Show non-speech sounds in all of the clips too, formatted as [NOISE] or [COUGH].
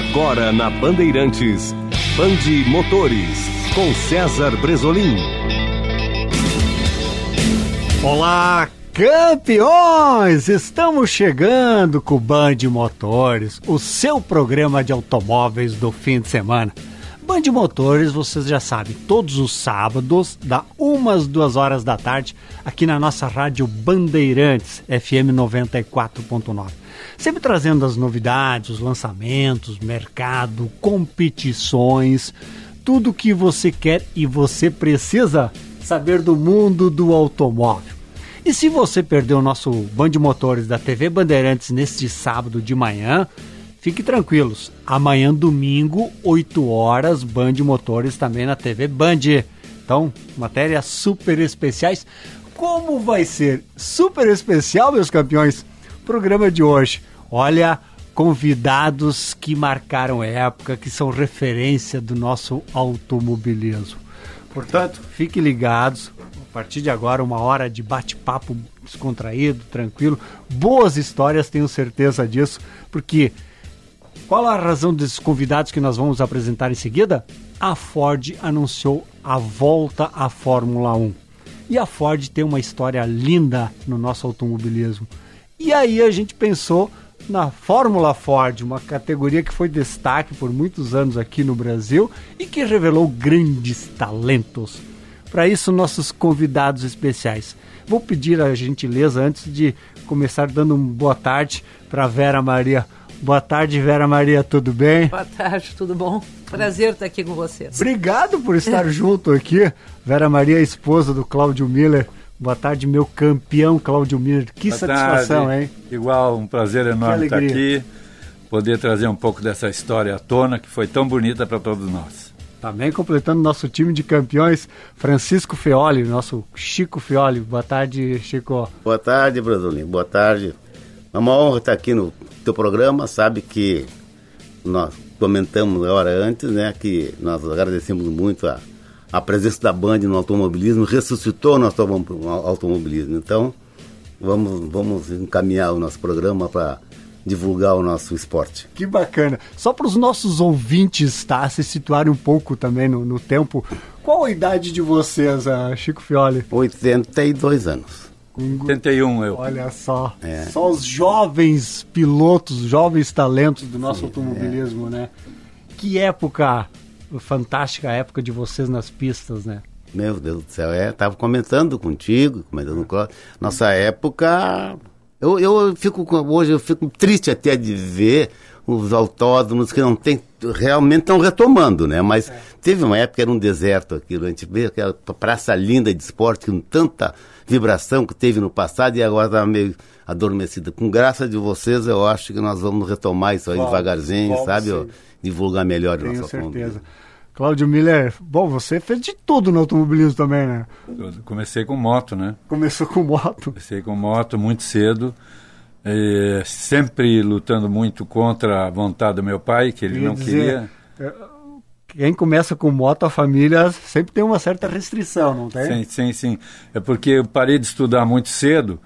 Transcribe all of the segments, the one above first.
Agora na Bandeirantes, Bande Motores, com César Bresolim. Olá, campeões! Estamos chegando com o Band Motores, o seu programa de automóveis do fim de semana. Band Motores, vocês já sabem, todos os sábados, da umas duas horas da tarde, aqui na nossa rádio Bandeirantes, FM 94.9. Sempre trazendo as novidades, os lançamentos, mercado, competições, tudo que você quer e você precisa saber do mundo do automóvel. E se você perdeu o nosso Band Motores da TV Bandeirantes neste sábado de manhã, fique tranquilos. Amanhã, domingo, 8 horas, Band Motores também na TV Band. Então, matérias super especiais. Como vai ser super especial, meus campeões? Programa de hoje. Olha, convidados que marcaram época, que são referência do nosso automobilismo. Portanto, fiquem ligados. A partir de agora, uma hora de bate-papo descontraído, tranquilo. Boas histórias, tenho certeza disso, porque qual a razão desses convidados que nós vamos apresentar em seguida? A Ford anunciou a volta à Fórmula 1. E a Ford tem uma história linda no nosso automobilismo. E aí a gente pensou na Fórmula Ford, uma categoria que foi destaque por muitos anos aqui no Brasil e que revelou grandes talentos. Para isso, nossos convidados especiais. Vou pedir a gentileza, antes de começar, dando uma boa tarde para Vera Maria. Boa tarde, Vera Maria, tudo bem? Boa tarde, tudo bom? Prazer estar aqui com vocês. Obrigado por estar junto aqui. Vera Maria, esposa do Cláudio Miller. Boa tarde, meu campeão Cláudio Miller. Que Boa satisfação, tarde. hein? Igual, um prazer enorme estar aqui, poder trazer um pouco dessa história à tona, que foi tão bonita para todos nós. Também completando nosso time de campeões, Francisco Feoli, nosso Chico Feoli. Boa tarde, Chico. Boa tarde, Brasolim. Boa tarde. É uma honra estar aqui no teu programa. Sabe que nós comentamos a hora antes, né, que nós agradecemos muito a, a presença da Band no automobilismo, ressuscitou o nosso autom- automobilismo. Então, vamos, vamos encaminhar o nosso programa para divulgar o nosso esporte. Que bacana. Só para os nossos ouvintes tá, se situarem um pouco também no, no tempo, qual a idade de vocês, ah, Chico Fioli? 82 anos. 81 eu. Olha só, É. só os jovens pilotos, jovens talentos do nosso automobilismo, né? Que época fantástica época de vocês nas pistas, né? Meu Deus do céu, é, tava comentando contigo, comentando com. Nossa época, eu, eu fico com- hoje eu fico triste até de ver os autódromos que não tem realmente estão retomando, né? Mas teve uma época que era um deserto aquilo, a gente vê aquela praça linda de esporte com tanta vibração que teve no passado e agora está meio adormecida. Com graça de vocês, eu acho que nós vamos retomar isso aí Vamos, devagarzinho, vamos sabe? sim. Divulgar melhor o Tenho automobilismo. certeza. Cláudio Miller, bom, você fez de tudo no automobilismo também, né? Eu comecei com moto, né? Começou com moto. Comecei com moto muito cedo, eh, sempre lutando muito contra a vontade do meu pai, que ele Eu ia não dizer, queria. Quem começa com moto, a família sempre tem uma certa restrição, não tem? Sim, sim, sim. É porque eu parei de estudar muito cedo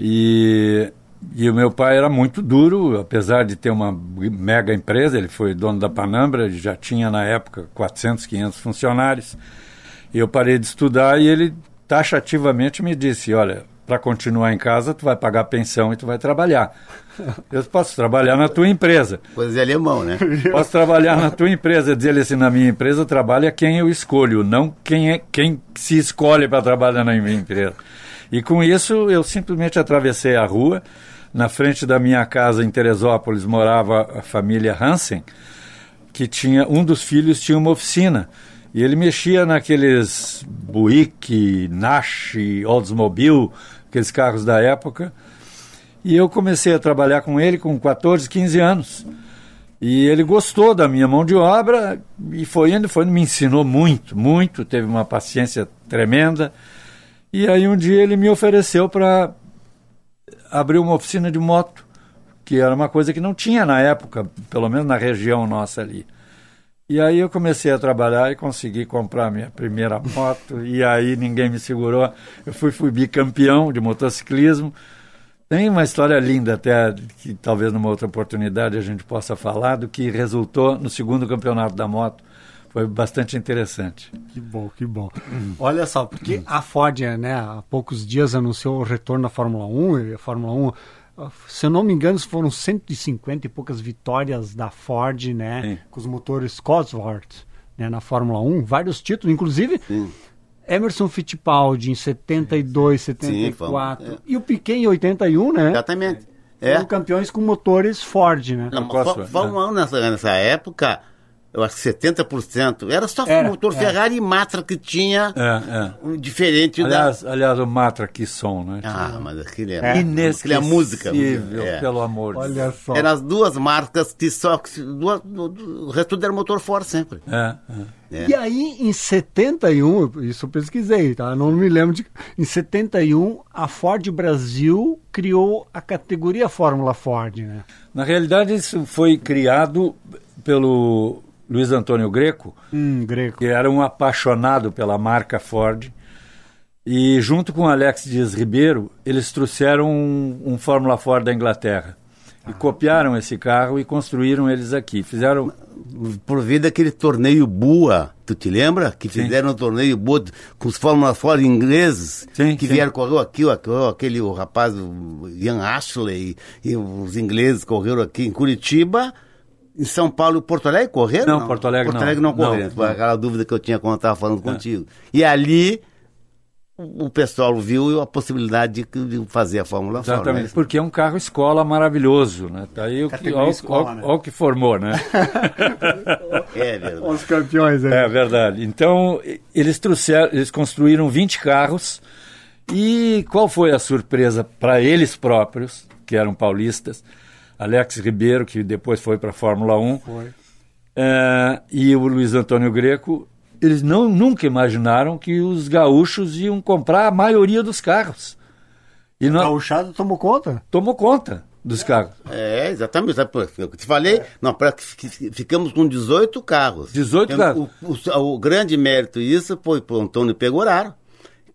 e, e o meu pai era muito duro, apesar de ter uma mega empresa, ele foi dono da Panambra, ele já tinha na época 400, 500 funcionários. Eu parei de estudar e ele taxativamente me disse, olha, para continuar em casa, tu vai pagar pensão e tu vai trabalhar. [LAUGHS] Eu posso trabalhar na tua empresa. Coisa de alemão, né? [LAUGHS] Posso trabalhar na tua empresa, dizer ele assim, na minha empresa trabalha quem eu escolho, não quem é quem se escolhe para trabalhar na minha empresa. E com isso eu simplesmente atravessei a rua, na frente da minha casa em Teresópolis morava a família Hansen, que tinha um dos filhos tinha uma oficina. E ele mexia naqueles Buick, Nash, Oldsmobile, aqueles carros da época. E eu comecei a trabalhar com ele com 14, 15 anos. E ele gostou da minha mão de obra e foi indo, foi me ensinou muito, muito, teve uma paciência tremenda. E aí um dia ele me ofereceu para abrir uma oficina de moto, que era uma coisa que não tinha na época, pelo menos na região nossa ali. E aí eu comecei a trabalhar e consegui comprar minha primeira moto, e aí ninguém me segurou. Eu fui, fui bicampeão de motociclismo, Tem uma história linda até, que talvez numa outra oportunidade a gente possa falar, do que resultou no segundo campeonato da moto. Foi bastante interessante. Que bom, que bom. Olha só, porque a Ford, né, há poucos dias anunciou o retorno da Fórmula 1, e a Fórmula 1 se eu não me engano, foram 150 e poucas vitórias da Ford, né? Sim. Com os motores Cosworth, né? Na Fórmula 1, vários títulos, inclusive Sim. Emerson Fittipaldi em 72, 74 Sim, é. e o Piquet em 81, né? Exatamente. É. Foram campeões com motores Ford, né? Não, Cosworth, Fó- Fórmula 1 nessa, nessa época, eu acho que 70%, era só Era, motor era. Ferrari e Matra que tinha É, é. um diferente Aliás, aliás o Matra, que som, né? da... Ah, mas aquele é, É. aquele é música. Inesquecível, É. pelo amor de Deus. Olha só. Eram as duas marcas que só... duas- o resto tudo era motor Ford sempre. É, é. É. E aí, em 71, isso eu pesquisei, tá? Não me lembro de. Em 71, a Ford Brasil criou a categoria Fórmula Ford, né? Na realidade, isso foi criado pelo Luiz Antônio Greco, Hum, greco. que era um apaixonado pela marca Ford. E junto com Alex Dias Ribeiro, eles trouxeram um, um Fórmula Ford da Inglaterra. E copiaram esse carro e construíram eles aqui. Fizeram. Por vida aquele torneio Bua, tu te lembra? Que fizeram um torneio Bua com os Fórmula Ford ingleses, Sim, que sim. vieram, correu aqui, aquele o rapaz, o Ian Ashley, e, os ingleses correram aqui em Curitiba, em São Paulo e Porto Alegre correram? Não, Porto Alegre Porto não. Alegre não correram, Não, foi não. aquela dúvida que eu tinha quando eu estava falando contigo. E ali o pessoal viu a possibilidade de, fazer a Fórmula Ford. Exatamente, né? porque é um carro escola maravilhoso, né? Tá aí o que, ó, escola, ó- né? ó o que formou, né? [LAUGHS] É verdade. Os campeões aí. É verdade. Então, eles trouxeram, eles construíram 20 carros e qual foi a surpresa para eles próprios, que eram paulistas? Alex Ribeiro, que depois foi para a Fórmula 1, Foi. eh, e o Luiz Antônio Greco, eles não, nunca imaginaram que os gaúchos iam comprar a maioria dos carros. E O não, Gauchado tomou conta? tomou conta dos carros. É, exatamente. Eu te falei? Não, pra, ficamos com 18 carros. 18 Eu- carros. O, o- o grande mérito disso foi pro Antônio Pegoraro,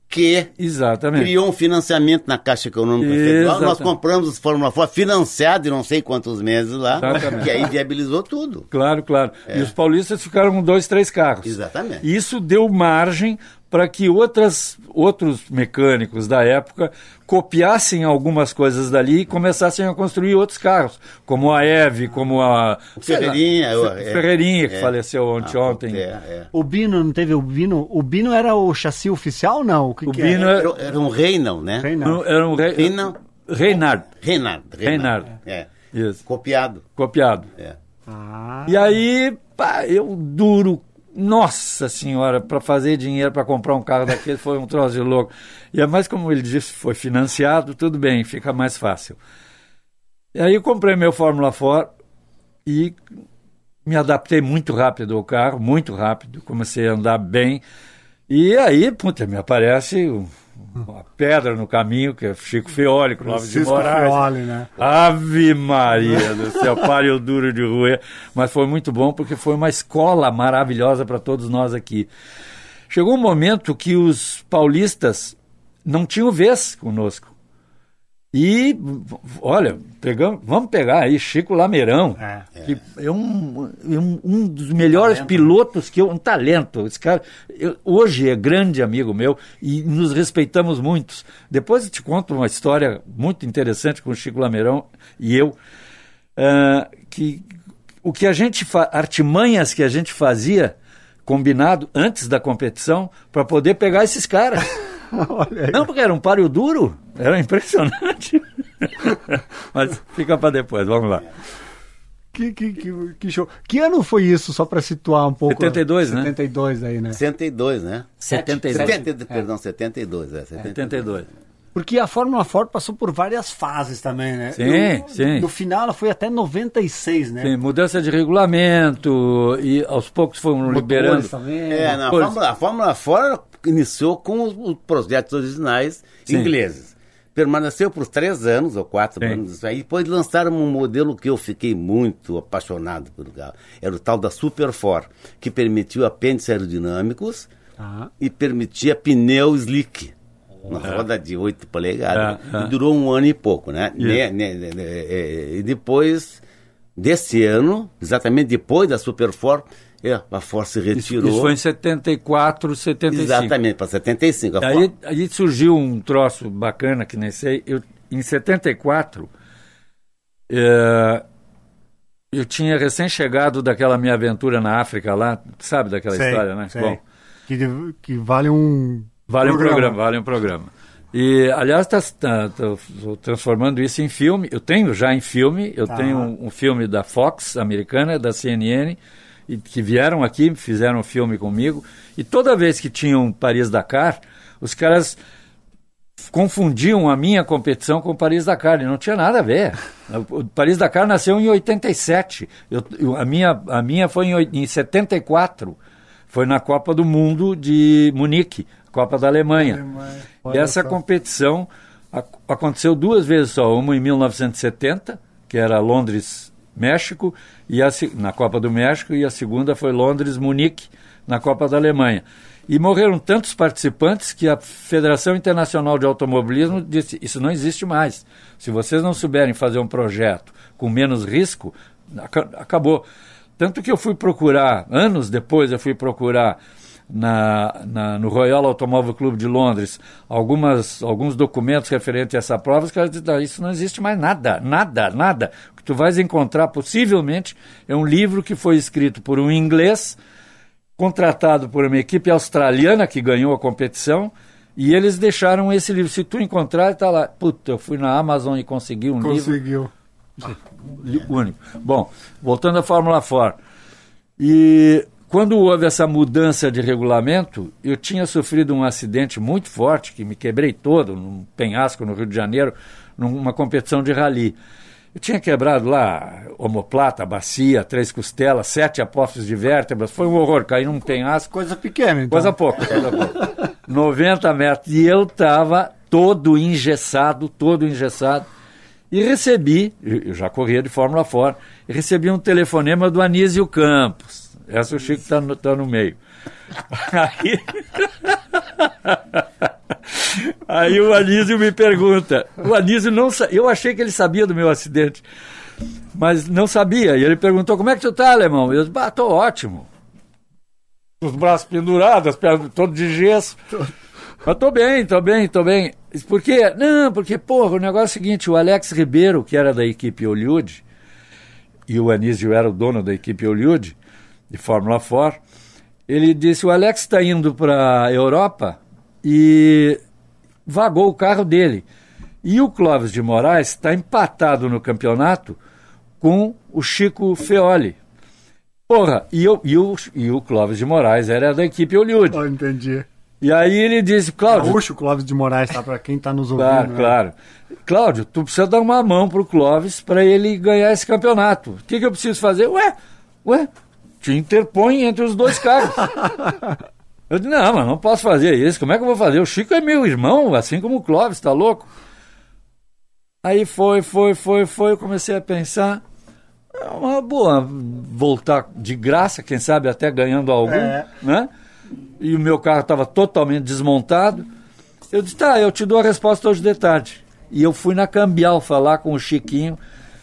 que Exatamente. criou um financiamento na Caixa Econômica Federal. Nós compramos os Fórmula Ford financiado em não sei quantos meses lá, Exatamente. que aí viabilizou tudo. Claro, claro. E os paulistas ficaram com dois, três carros. Exatamente. Isso deu margem para que outras, outros mecânicos da época copiassem algumas coisas dali e começassem a construir outros carros, como a Eve, como a lá, Ferreirinha, Fe- é, Ferreirinha, que é. faleceu ontem. Ah, ontem. É, é. O Bino, não teve o Bino? O Bino era o chassi oficial não? O, que O que Bino era? é- Era, era um Reinão, né? Reinaldo. Era um rei, Reinaldo. Reinhard, Reinaldo. Reinaldo. É. isso, Copiado. copiado. É. Ah, E aí, pá, eu duro. Nossa senhora, para fazer dinheiro para comprar um carro daquele foi um troço de louco. E é mais como ele disse, foi financiado, tudo bem, fica mais fácil. E aí eu comprei meu Fórmula 4 e me adaptei muito rápido ao carro, muito rápido, comecei a andar bem. E aí, puta, me aparece uma pedra no caminho, que é Chico Feoli, Clóvis de Moraes. Fioli, né? Ave Maria do céu, páreo duro de roer. Mas foi muito bom porque foi uma escola maravilhosa para todos nós aqui. Chegou um momento que os paulistas não tinham vez conosco. E, olha, pegamos, vamos pegar aí Chico Lameirão, É. que é um, é um, um dos melhores pilotos que eu, um talento. Esse cara eu- hoje é grande amigo meu e nos respeitamos muitos. Depois eu te conto uma história muito interessante com o Chico Lameirão e eu, ah, que o que a gente artimanhas que a gente fazia combinado antes da competição para poder pegar esses caras. [LAUGHS] [LAUGHS] Não, porque era um páreo duro. Era impressionante. [LAUGHS] Mas fica para depois, vamos lá. Que, que, que, que show. Que ano foi isso, só para situar um pouco? 72, né? 72 aí, né? 62, né? 72. 70, perdão, 72, é. 72. 72. Porque a Fórmula Ford passou por várias fases também, né? Sim, no, sim. No final ela foi até 96, né? Sim, mudança de regulamento e aos poucos foram Motores liberando. também. É, não, a, Pois. Fórmula, a Fórmula Ford iniciou com os, os projetos originais Sim. ingleses. Permaneceu por três anos ou quatro Sim. anos aí. Depois lançaram um modelo que eu fiquei muito apaixonado pelo carro. Era o tal da Super Ford, que permitiu apêndices aerodinâmicos Ah, e permitia pneu slick. uma roda de 8 polegadas. É, é. E durou um ano e pouco, né? Isso. Ne- ne- ne- ne- é, E depois desse ano, exatamente depois da Superfor, é, a Ford se Isso, retirou. isso foi em 74, 75. Exatamente, para 75. A Aí, aí surgiu um troço bacana que nem sei. Eu, em 74, eh, eu tinha recém-chegado daquela minha aventura na África lá, sabe daquela Sei, história, né? sei. Bom, Que, que vale um. Vale um programa, vale um programa. E, aliás, estou transformando isso em filme. Eu tenho já em filme, eu Tá. tenho um, um filme da Fox americana, da CNN, e, que vieram aqui, fizeram um filme comigo. E toda vez que tinham Paris-Dakar, os caras confundiam a minha competição com Paris-Dakar, e não tinha nada a ver. O Paris-Dakar nasceu em 87, eu, eu- a, minha, a minha foi em, em 74, foi na Copa do Mundo de Munique, Copa da Alemanha. E Olha essa só. competição ac- aconteceu duas vezes só, uma em 1970, que era Londres, México, e a, na Copa do México, e a segunda foi Londres, Munique, na Copa da Alemanha. E morreram tantos participantes que a Federação Internacional de Automobilismo disse: Isso não existe mais. Se vocês não souberem fazer um projeto com menos risco, aca- acabou. Tanto que eu fui procurar, anos depois, eu fui procurar na, na- no Royal Automóvel Clube de Londres algumas, alguns documentos referentes a essa prova, os caras dizem, "Ah, isso não existe mais nada, nada, nada. O que tu vais encontrar, possivelmente, é um livro que foi escrito por um inglês, contratado por uma equipe australiana que ganhou a competição, e eles deixaram esse livro. Se tu encontrar, está lá. Puta, eu fui na Amazon e consegui um livro Conseguiu. [LAUGHS] único. Bom, voltando à Fórmula 4. E quando houve essa mudança de regulamento, eu tinha sofrido um acidente muito forte, que me quebrei todo, num penhasco no Rio de Janeiro, numa competição de rally. Eu tinha quebrado lá omoplata, bacia, três costelas, sete apófises de vértebras. Foi um horror, caí num penhasco. Coisa pequena, então. Coisa pouca, coisa pouca. [LAUGHS] 90 metros. E eu estava todo engessado, todo engessado. E recebi, eu já corria de Fórmula fora, e recebi um telefonema do Anísio Campos. Essa o Chico está no, tá no meio. [LAUGHS] Aí, [LAUGHS] aí o Anísio me pergunta. O Anísio não Eu achei que ele sabia do meu acidente, mas não sabia. E ele perguntou: como é que tu tá, alemão? Eu disse: tô ótimo os braços pendurados, as pernas todo de gesso. Mas tô bem, tô bem, tô bem. Por quê? Não, porque, porra, o negócio é o seguinte, o Alex Ribeiro, que era da equipe Hollywood, e o Anísio era o dono da equipe Hollywood, de Fórmula 4, ele disse, o Alex está indo para a Europa e vagou o carro dele. E o Clóvis de Moraes está empatado no campeonato com o Chico Feoli. Porra, e, eu, e, o, e o Clóvis de Moraes era da equipe Hollywood. Oh, entendi. E aí ele disse, Cláudio, Gaúcho Clóvis de Moraes, tá? Pra quem tá nos ouvindo. Claro, né? claro. Cláudio, tu precisa dar uma mão pro Clóvis para ele ganhar esse campeonato. O que, que eu preciso fazer? Ué, ué, te interpõe entre os dois carros. [LAUGHS] eu disse, não, mas não posso fazer isso. Como é que eu vou fazer? O Chico é meu irmão, assim como o Clóvis, tá louco? Aí foi, foi, foi, foi, eu comecei a pensar, é uma boa voltar de graça, quem sabe até ganhando algum, É. né? E o meu carro estava totalmente desmontado. Eu disse, tá, eu te dou a resposta hoje de tarde. E eu fui na Cambial falar com o Chiquinho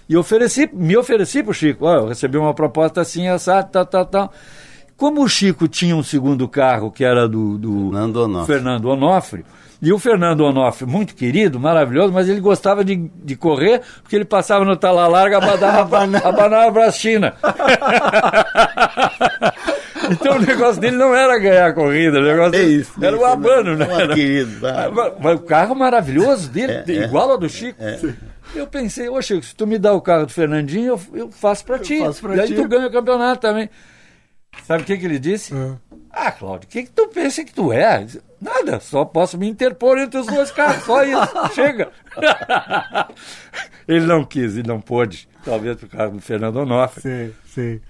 e ofereci, me ofereci pro Chico. Ó, eu recebi uma proposta assim, assado, tal, tal, tal. Como o Chico tinha um segundo carro, que era do, do Fernando Onofre. Fernando Onofre, e o Fernando Onofre, muito querido, maravilhoso, mas ele gostava de, de correr, porque ele passava no tala larga, [LAUGHS] abanava, abanava a brastina. [LAUGHS] então o negócio dele não era ganhar a corrida, o negócio É isso, era é o isso, abano, né? querido. Mas- mas o carro maravilhoso dele, É, é. igual ao do Chico. Eu pensei, ô Chico, se tu me dá o carro do Fernandinho, eu, eu faço pra ti. faço pra e aí ti. tu ganha o campeonato também. Sabe o que, que ele disse? Ah, Cláudio, o que, que tu pensa que tu é? Nada, só posso me interpor entre os dois carros, só isso, [LAUGHS] chega. ele não quis e não pôde, talvez por causa do Fernando Onofre. Sim, sim.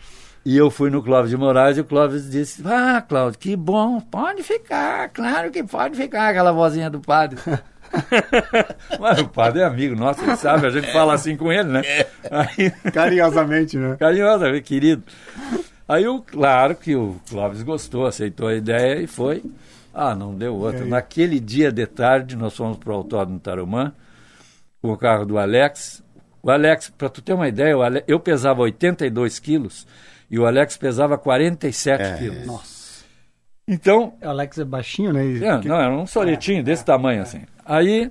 E eu fui no Clóvis de Moraes e o Clóvis disse: Ah, Cláudio, que bom, pode ficar, claro que pode ficar, aquela vozinha do padre. [LAUGHS] [LAUGHS] Mas o padre é amigo nosso, ele sabe, a gente fala assim com ele, né? Aí, Carinhosamente, né? carinhosa, querido. Aí, o, claro que o Clóvis gostou, aceitou a ideia e foi. Ah, não deu outra. Naquele dia de tarde, nós fomos para o Autódromo Tarumã, com o carro do Alex. O Alex, para tu ter uma ideia, Ale... eu pesava 82 quilos e o Alex pesava 47 É. quilos. Nossa. Então, O Alex é baixinho, né? é, não, era um soletinho desse tamanho assim. Aí.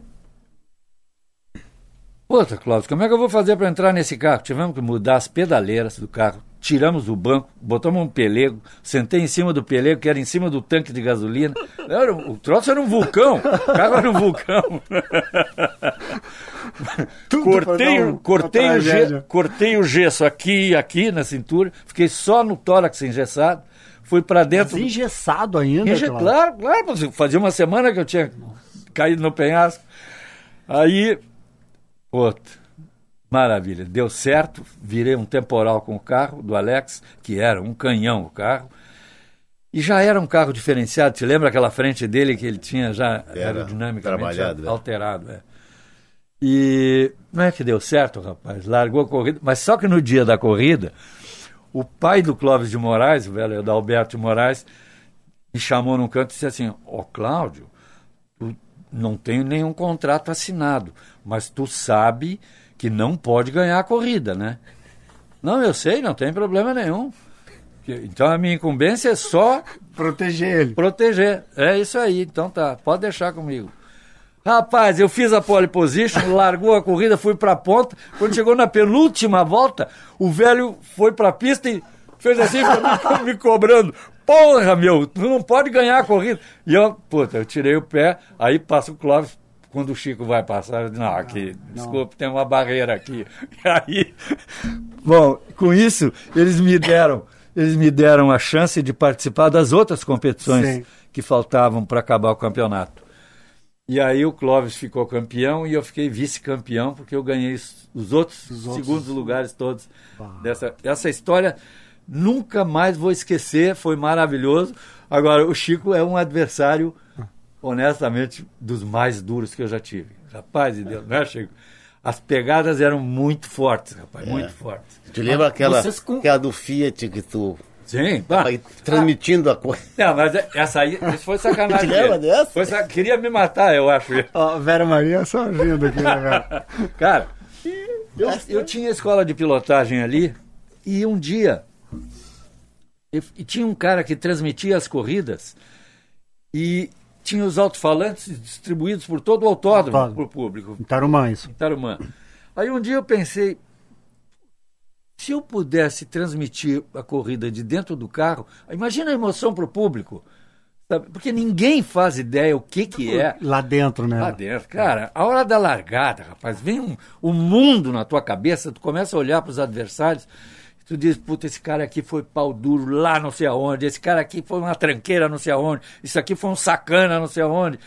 Puta, Cláudio, como é que eu vou fazer para entrar nesse carro? Tivemos que mudar as pedaleiras do carro, tiramos o banco, botamos um pelego, sentei em cima do pelego, que era em cima do tanque de gasolina. Era, o troço era um vulcão, o carro era um vulcão. [LAUGHS] Cortei, um- cortei, o ge- tragédia. cortei o gesso aqui e aqui na cintura, fiquei só no tórax engessado, fui para dentro. do- Engessado ainda, Enche-. Claro, claro, mas fazia uma semana que eu tinha caído no penhasco. Aí, outro. Maravilha, deu certo, virei um temporal com o carro do Alex, que era um canhão o carro. E já era um carro diferenciado, te lembra aquela frente dele que ele tinha já Era aerodinamicamente é. alterado, é. E não é que deu certo, rapaz, largou a corrida, mas só que no dia da corrida, o pai do Clóvis de Moraes, o velho Adalberto de Moraes, me chamou num canto e disse assim: Ó, Cláudio, tu não tenho nenhum contrato assinado, mas tu sabe que não pode ganhar a corrida, né? Não, eu sei, não tem problema nenhum. Então a minha incumbência é só [LAUGHS] Proteger ele. proteger. É isso aí, então tá, pode deixar comigo. Rapaz, eu fiz a pole position, [LAUGHS] largou a corrida, fui pra ponta. Quando chegou na penúltima volta, o velho foi pra pista e fez assim [LAUGHS] me cobrando. Porra, meu, tu não pode ganhar a corrida. E eu, puta, eu tirei o pé, aí passa o Clóvis. Quando o Chico vai passar, eu digo, não, aqui, desculpa, tem uma barreira aqui. [LAUGHS] E aí, bom, com isso, eles me deram, eles me deram a chance de participar das outras competições Sim. que faltavam para acabar o campeonato. E aí o Clóvis ficou campeão e eu fiquei vice-campeão, porque eu ganhei os os outros outros- segundos lugares todos. Dessa, essa história nunca mais vou esquecer, foi maravilhoso. Agora, o Chico é um adversário, honestamente, dos mais duros que eu já tive. Rapaz de Deus, né, Chico? As pegadas eram muito fortes, rapaz, muito fortes. Tu lembra aquela, vocês com- aquela do Fiat que tu Sim, vai transmitindo a coisa? Não, mas essa aí, isso foi sacanagem. Te lembra dessa? Foi sa- Queria me matar, eu acho. Ó, Vera Maria só rindo aqui, né, cara? [LAUGHS] Cara, eu, eu tinha escola de pilotagem ali e um dia eu- e tinha um cara que transmitia as corridas e tinha os alto-falantes distribuídos por todo o autódromo Autódromo. para o público. Em Tarumã, isso. em Tarumã. Aí um dia eu pensei, se eu pudesse transmitir a corrida de dentro do carro, imagina a emoção para o público, sabe? porque ninguém faz ideia o que que é Lá dentro, né? lá dentro. Cara, a hora da largada, rapaz, vem um, um mundo na tua cabeça, tu começa a olhar para os adversários, tu diz, puta, esse cara aqui foi pau duro lá não sei aonde, esse cara aqui foi uma tranqueira não sei aonde, isso aqui foi um sacana não sei aonde.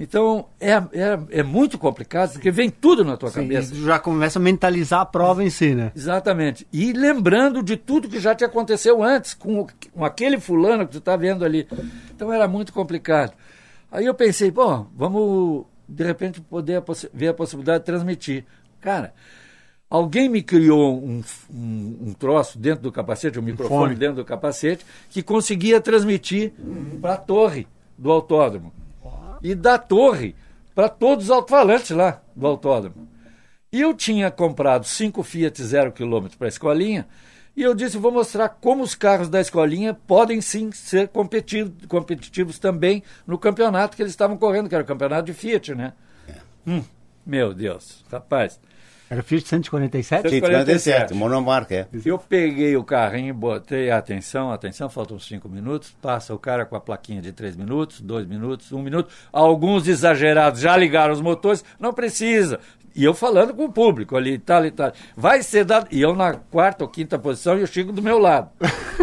Então, é, é, é muito complicado, porque vem tudo na tua Sim, cabeça. já começa a mentalizar a prova em si, né? Exatamente. E lembrando de tudo que já te aconteceu antes, com, com aquele fulano que tu está vendo ali. Então era muito complicado. Aí eu pensei, pô, vamos de repente poder a ver a possibilidade de transmitir. Cara, alguém me criou um, um, um troço dentro do capacete, um microfone fone. dentro do capacete, que conseguia transmitir para a torre do autódromo. E da torre para todos os alto-falantes lá do autódromo. E eu tinha comprado cinco Fiat zero quilômetro para a escolinha, e eu disse, vou mostrar como os carros da escolinha podem sim ser competitivos, competitivos também no campeonato que eles estavam correndo, que era o campeonato de Fiat, né? Hum, meu Deus, rapaz. Era Fiat 147? 147, monomarca, é. Eu peguei o carrinho, botei atenção, atenção, faltam cinco minutos, passa o cara com a plaquinha de três minutos, dois minutos, um minuto. Alguns exagerados já ligaram os motores, não precisa. E eu falando com o público ali, e tal e tal. Vai ser dado. E eu na quarta ou quinta posição e o Chico do meu lado.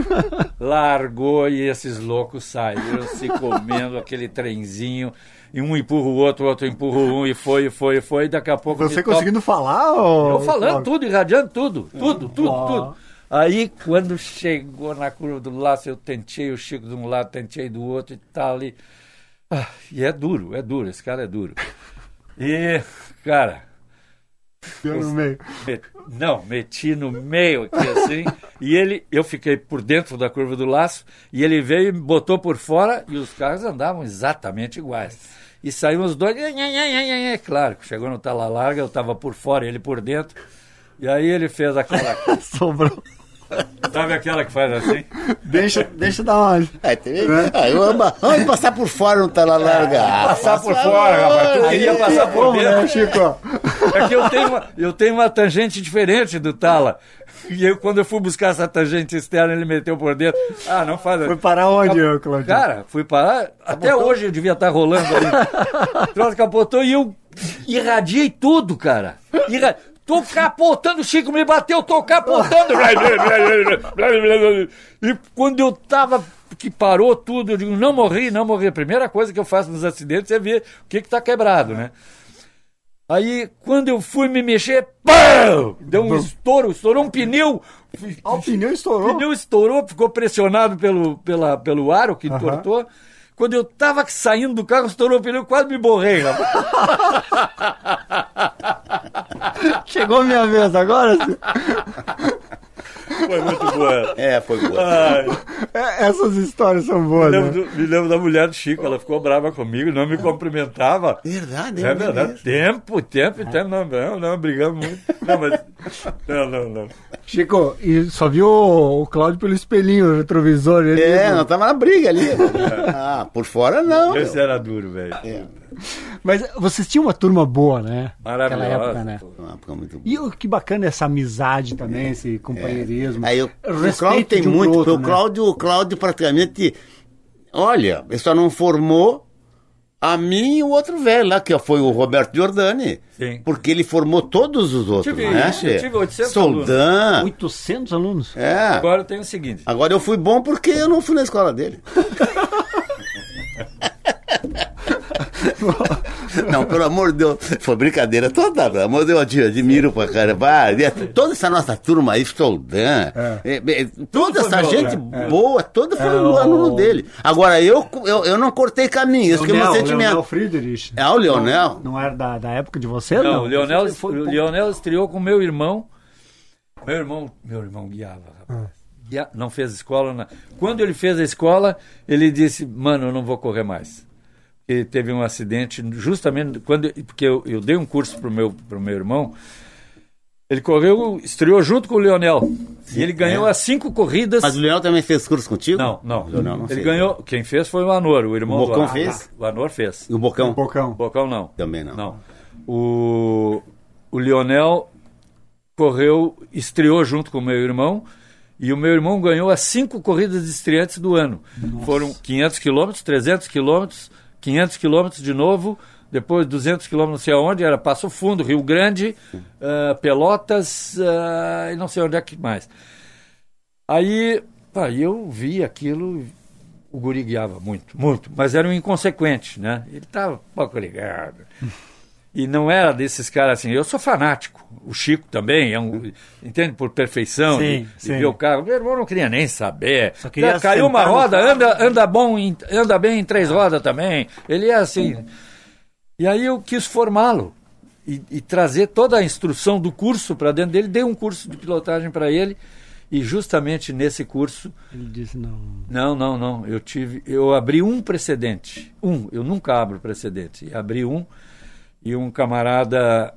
[LAUGHS] Largou e esses loucos saíram se comendo aquele trenzinho. E um empurra o outro, o outro empurra um, e foi, e foi, e foi. E daqui a pouco. Você conseguindo falar? Ou... eu falando tudo, irradiando tudo, tudo, tudo, tudo. Aí, quando chegou na curva do laço, eu tentei o Chico de um lado, tentei do outro e tal. E, ah, e é duro, é duro, esse cara é duro. E, cara, Deu no meio. Me- Não, meti no meio aqui assim. e ele, eu fiquei por dentro da curva do laço. E ele veio e me botou por fora. E os carros andavam exatamente iguais. E saímos os dois. nhe. Claro, chegou no tala larga, eu estava por fora, ele por dentro. E aí ele fez aquela. [LAUGHS] Sobrou. Sabe aquela que faz assim? Deixa, deixa eu dar uma. É, tem... ah, eu amo, vamos passar por fora não tá lá larga. Ah, Passar por fora, rapaz. Tu queria passar por né, dentro. Chico? É que eu tenho uma, eu tenho uma tangente diferente do Tala. E eu, quando eu fui buscar essa tangente externa, ele meteu por dentro. Ah, não faz. Foi parar onde, ô, Claudio? Cara, fui parar. Até hoje eu devia estar rolando ali. [LAUGHS] O troço capotou e eu irradiei tudo, cara. Irra... Tô capotando, o Chico me bateu, tô capotando. [LAUGHS] E quando eu tava que parou tudo, eu digo, não morri, não morri. A primeira coisa que eu faço nos acidentes é ver o que que tá quebrado, né? Aí, quando eu fui me mexer, pão! Deu um estouro, estourou um pneu. Ah, o pneu O estourou. pneu estourou, ficou pressionado pelo, pela, pelo aro que cortou. Quando eu tava saindo do carro, estourou o pneu, quase me borrei, rapaz. [LAUGHS] Chegou a minha vez agora? Foi muito boa. É, foi boa. Ai, É, essas histórias são boas, me, né? lembro do- me lembro da mulher do Chico, ela ficou brava comigo, não me cumprimentava. Verdade, É verdade. Tempo, tempo, tempo. Não, não, não, brigamos muito. Não, mas. Não, não, não. Chico, e só viu o, o Cláudio pelo espelhinho, o retrovisor. Ele, É, nós tava na briga ali. [LAUGHS] Ah, por fora não. Esse era duro, velho. É, Mas vocês tinham uma turma boa, né? Naquela Maravilhosa. época, né? uma época muito boa. E o que bacana essa amizade também, esse companheirismo. Aí eu, o Respeito Cláudio tem um muito, outro, o né? Cláudio, o Cláudio praticamente, olha, ele só não formou a mim e o outro velho lá, que foi o Roberto Giordani. Sim. Porque ele formou todos os outros, Tive- né? eu tive 800 Soldan. 800 alunos. É. Agora tem o seguinte. Agora eu fui bom porque eu não fui na escola dele. [LAUGHS] Não, pelo amor de Deus, foi brincadeira toda, pelo amor de Deus, eu te admiro pra caramba. Ah, Toda essa nossa turma aí, Soldan, é, é, toda foi essa gente né? boa, toda foi É, o aluno dele. Agora, eu, eu, eu não cortei caminho, isso que é o meu Leonel, sentimento. Leonel Friedrich. É o Leonel. Não, não era da, da época de você, Não, não? o Leonel, Foi- foi- o Leonel estreou com meu irmão. Meu irmão, meu irmão guiava, rapaz. Guia- não fez escola. na- Quando ele fez a escola, ele disse: Mano, eu não vou correr mais. Ele teve um acidente, justamente quando. Porque eu, eu dei um curso pro meu, pro meu irmão. Ele correu, estreou junto com o Leonel. e ele ganhou as cinco corridas. Mas o Leonel também fez curso contigo? Não, não. Leonel não ele fez. ganhou. Quem fez foi o Anor, o irmão O do Bocão Anor. fez? O Anor fez. E o Bocão? Um Bocão. O Bocão não. Também não. Não. O, o Lionel correu, estreou junto com o meu irmão. E o meu irmão ganhou as cinco corridas de estreantes do ano. Foram 500 quilômetros, 300 quilômetros, 500 quilômetros de novo, depois 200 quilômetros não sei aonde, era Passo Fundo, Rio Grande, ah, Pelotas ah, e não sei onde é que mais. Aí, pá, eu vi aquilo, o guri guiava muito, muito, mas era um inconsequente, né? Ele estava pouco ligado. [LAUGHS] E não era desses caras assim, eu sou fanático. O Chico também, é um, entende? Por perfeição, Sim, de, de sim. ver o carro. Meu irmão não queria nem saber. Só queria Caiu uma roda, anda, anda, bom, em- anda bem em três rodas também. Ele é assim. E aí eu quis formá-lo e, e trazer toda a instrução do curso para dentro dele. Dei um curso de pilotagem para ele e justamente nesse curso Ele disse, não. não, não, não. Eu tive, eu abri um precedente. Um. Eu nunca abro precedente. Abri um e um camarada,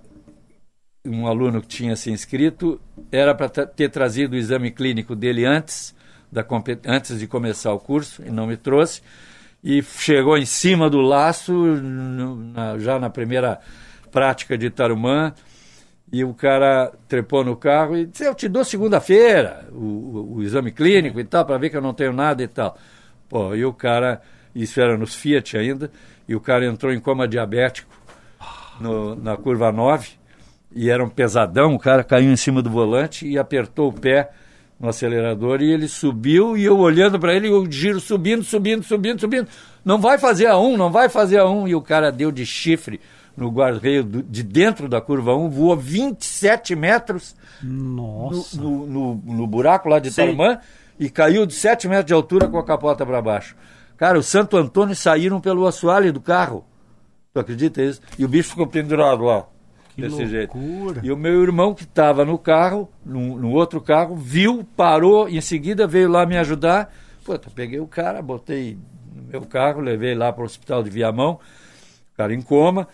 um aluno que tinha se inscrito, era para ter trazido o exame clínico dele antes da antes de começar o curso e não me trouxe e chegou em cima do laço na- já na primeira prática de Tarumã e o cara trepou no carro e disse, eu te dou segunda-feira o, o- o exame clínico e tal, para ver que eu não tenho nada e tal. Pô, e o cara, isso era nos Fiat ainda, e o cara entrou em coma diabético no- na curva 9, e era um pesadão, o cara caiu em cima do volante e apertou o pé no acelerador e ele subiu e eu olhando para ele, o giro subindo, subindo, subindo, subindo. Não vai fazer a um, não vai fazer a um. E o cara deu de chifre no guarda-reio de dentro da curva 1, voou 27 metros no, Nossa. no, no- no buraco lá de Sim. Tarumã e caiu de 7 metros de altura com a capota para baixo. Cara, o Santo Antônio saíram pelo assoalho do carro. Tu acredita isso? E o bicho ficou pendurado lá. Que desse jeito. loucura. E o meu irmão que estava no carro, no, no outro carro, viu, parou, em seguida veio lá me ajudar. Puta, peguei o cara, botei no meu carro, levei lá para o hospital de Viamão, o cara em coma.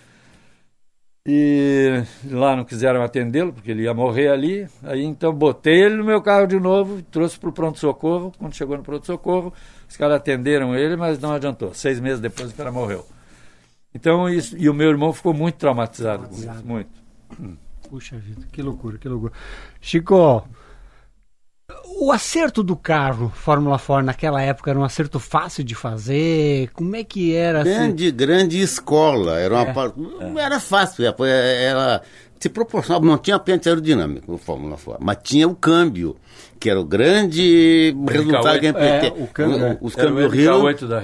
E lá não quiseram atendê-lo, porque ele ia morrer ali. Aí então botei ele no meu carro de novo, trouxe para o pronto-socorro. Quando chegou no pronto-socorro, os caras atenderam ele, mas não adiantou. Seis meses depois o cara morreu. Então, isso, e o meu irmão ficou muito traumatizado com isso, muito. Puxa vida, que loucura, que loucura. Chico, o acerto do carro Fórmula 4 naquela época era um acerto fácil de fazer? Como é que era? assim? Grande, grande escola. Era uma É. par- não Era fácil, é, foi- era se proporcionava, não tinha pente aerodinâmico, o Fórmula 4, mas tinha o câmbio, que era o grande resultado que a gente É, o câmbio, é. Os câmbios Rio MK8 da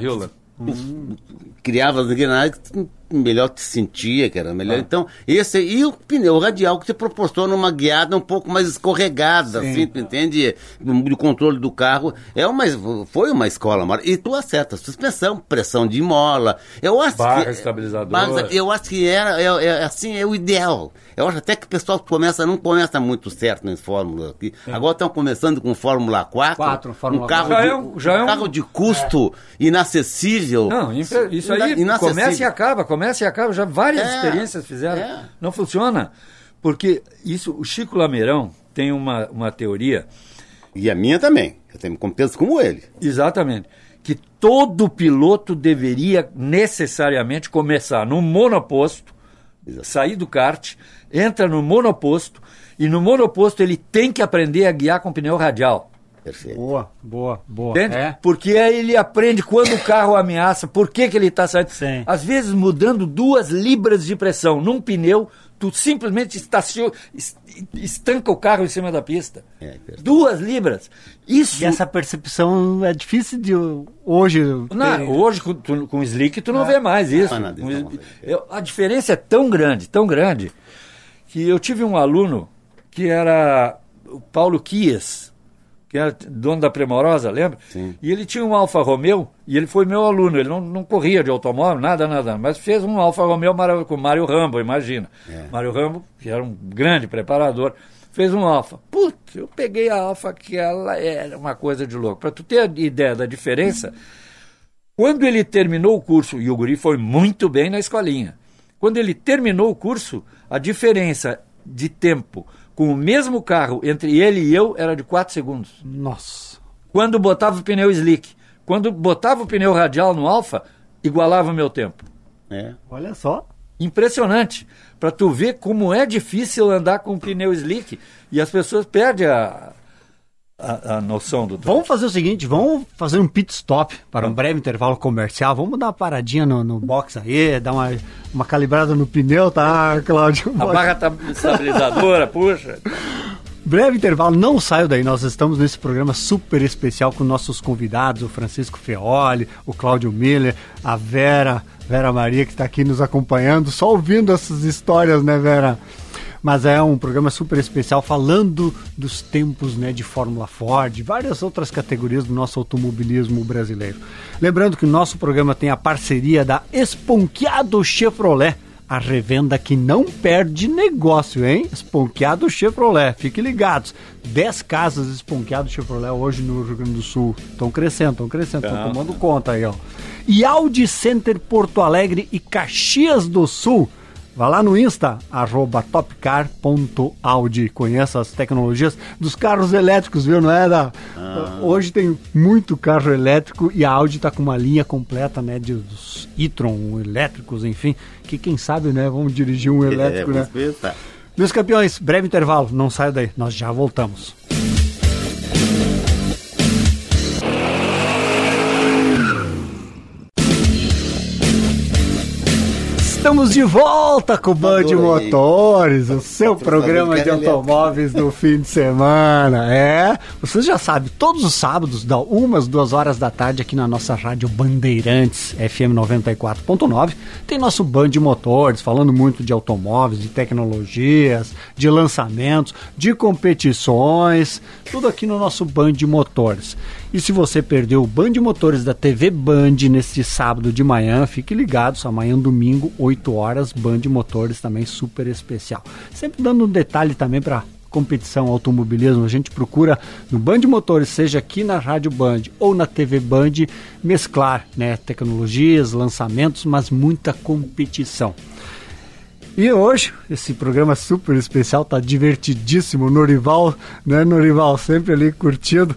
Criava as engrenagens que melhor te sentia, que era melhor. Ah. Então, esse e o pneu radial que te proporciona uma guiada um pouco mais escorregada, assim, tu entende? De controle do carro. É uma, foi uma escola, mara- e tu acerta suspensão, pressão de mola. Eu acho Barra que, estabilizadora. barra- eu acho que era, é, é, assim, é o ideal. Eu acho até que o pessoal começa, não começa muito certo nas fórmulas aqui. Agora estão começando com Fórmula 4. Quatro, Fórmula um carro 4. de, Já é um- já é um- carro de custo inacessível. Não, isso aí Inacessível. começa e acaba, começa e acaba. Já várias É, experiências fizeram. é. Não funciona. Porque isso, o Chico Lameirão tem uma, uma teoria, E a minha também. Eu tenho penso como ele. exatamente, que todo piloto deveria necessariamente começar no monoposto, Exato. sair do kart, entra no monoposto, e no monoposto ele tem que aprender a guiar com pneu radial. Perfeito. Boa, boa, boa. Entende? É. Porque aí ele aprende quando o carro ameaça, por que, que ele está saindo. Sim. Às vezes mudando duas libras de pressão num pneu, tu simplesmente estacio- es- estanca o carro em cima da pista. É, duas libras. Isso. E essa percepção é difícil de hoje. Não, hoje com, tu- com o Slick tu não vê mais isso. Ah, Com então, o Slick- eu- a diferença é tão grande, tão grande, que eu tive um aluno que era o Paulo Kies, que era dono da Premorosa, lembra? Sim. E ele tinha um Alfa Romeo, e ele foi meu aluno, ele não, não corria de automóvel, nada, nada, mas fez um Alfa Romeo com Mário Rambo, imagina. Mário Rambo, que era um grande preparador, fez um Alfa. Putz, eu peguei a Alfa que ela era uma coisa de louco. Para tu ter a ideia da diferença, quando ele terminou o curso, e o guri foi muito bem na escolinha, quando ele terminou o curso, a diferença de tempo com o mesmo carro entre ele e eu era de 4 segundos. Nossa. Quando botava o pneu slick, quando botava o pneu radial no Alfa, igualava o meu tempo. É. Olha só. Impressionante. Para tu ver como é difícil andar com o pneu slick e as pessoas perdem a, a, a noção do Vamos fazer o seguinte, vamos fazer um pit stop para um breve intervalo comercial. Vamos dar uma paradinha no, no box aí, dar uma, uma calibrada no pneu, tá, Cláudio? A barra tá estabilizadora, puxa. Breve intervalo, não saio daí. Nós estamos nesse programa super especial com nossos convidados, o Francisco Feoli, o Cláudio Miller, a Vera, Vera Maria, que está aqui nos acompanhando, só ouvindo essas histórias, né, Vera? Mas é um programa super especial falando dos tempos né, de Fórmula Ford, várias outras categorias do nosso automobilismo brasileiro. Lembrando que o nosso programa tem a parceria da Esponqueado Chevrolet a revenda que não perde negócio, hein? Esponqueado Chevrolet, fiquem ligados. 10 casas Esponqueado Chevrolet hoje no Rio Grande do Sul. Estão crescendo, estão crescendo, estão Tá. tomando conta aí, ó. E Audi Center Porto Alegre e Caxias do Sul. Vá lá no Insta, arroba topcar.audi. Conheça as tecnologias dos carros elétricos, viu? Não é? Da... Hoje tem muito carro elétrico e a Audi está com uma linha completa, né? De, dos e-tron elétricos, enfim. Que quem sabe, né? Vamos dirigir um [LAUGHS] elétrico, é, né? tá. Meus campeões, breve intervalo. Não saia daí. Nós já voltamos. Estamos de volta com o Band Adorei. Motores, o seu Patrocinador programa de automóveis do fim de semana. É, vocês já sabem, todos os sábados, da umas duas horas da tarde, aqui na nossa rádio Bandeirantes, FM 94.9, tem nosso Band Motores, falando muito de automóveis, de tecnologias, de lançamentos, de competições, tudo aqui no nosso Band Motores. E se você perdeu o Band Motores da TV Band neste sábado de manhã, fique ligados, amanhã domingo, 8 18 horas, Band Motores também super especial. Sempre dando um detalhe também para competição automobilismo, a gente procura no Band Motores, seja aqui na Rádio Band ou na TV Band, mesclar né, tecnologias, lançamentos, mas muita competição. E hoje, esse programa super especial, tá divertidíssimo. Norival, né, Norival? Sempre ali curtindo.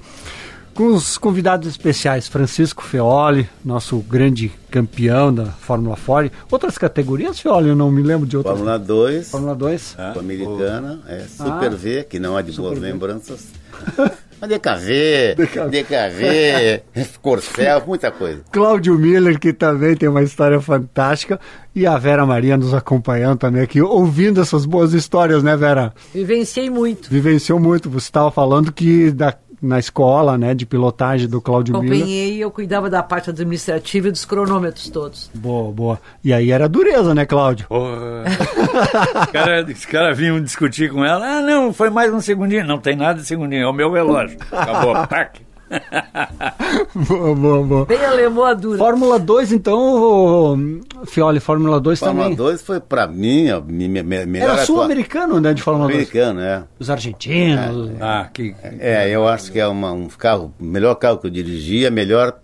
Com os convidados especiais, Francisco Feoli, nosso grande campeão da Fórmula Ford. Outras categorias, Feoli, eu não me lembro de outras. Fórmula 2. Fórmula 2. É. Americana, é, Super Ah. V, que não há de boas V. lembranças. [LAUGHS] Mas DKV, [LAUGHS] DKV, Corcel, muita coisa. Cláudio Miller, que também tem uma história fantástica. E a Vera Maria nos acompanhando também aqui, ouvindo essas boas histórias, né, Vera? Vivenciei muito. Vivenciou muito. Você estava falando que da, na escola né, de pilotagem do Cláudio Miller. Acompanhei e eu cuidava da parte administrativa e dos cronômetros todos. Boa, boa. E aí era dureza, né, Cláudio? Os caras cara vinham discutir com ela. Ah, não, foi mais um segundinho. Não tem nada de segundinho, é o meu relógio. Acabou, tac. [LAUGHS] boa, boa, boa. Bem alemoa dura. Fórmula 2, então, Fioli, Fórmula 2 Fórmula também. 2 foi pra mim a mi- mi- mi- melhor Era sul-americano, né, de Fórmula 2. Americano, é. Os argentinos. Ah, que. É, eu acho que é uma, um carro, o melhor carro que eu dirigi, a melhor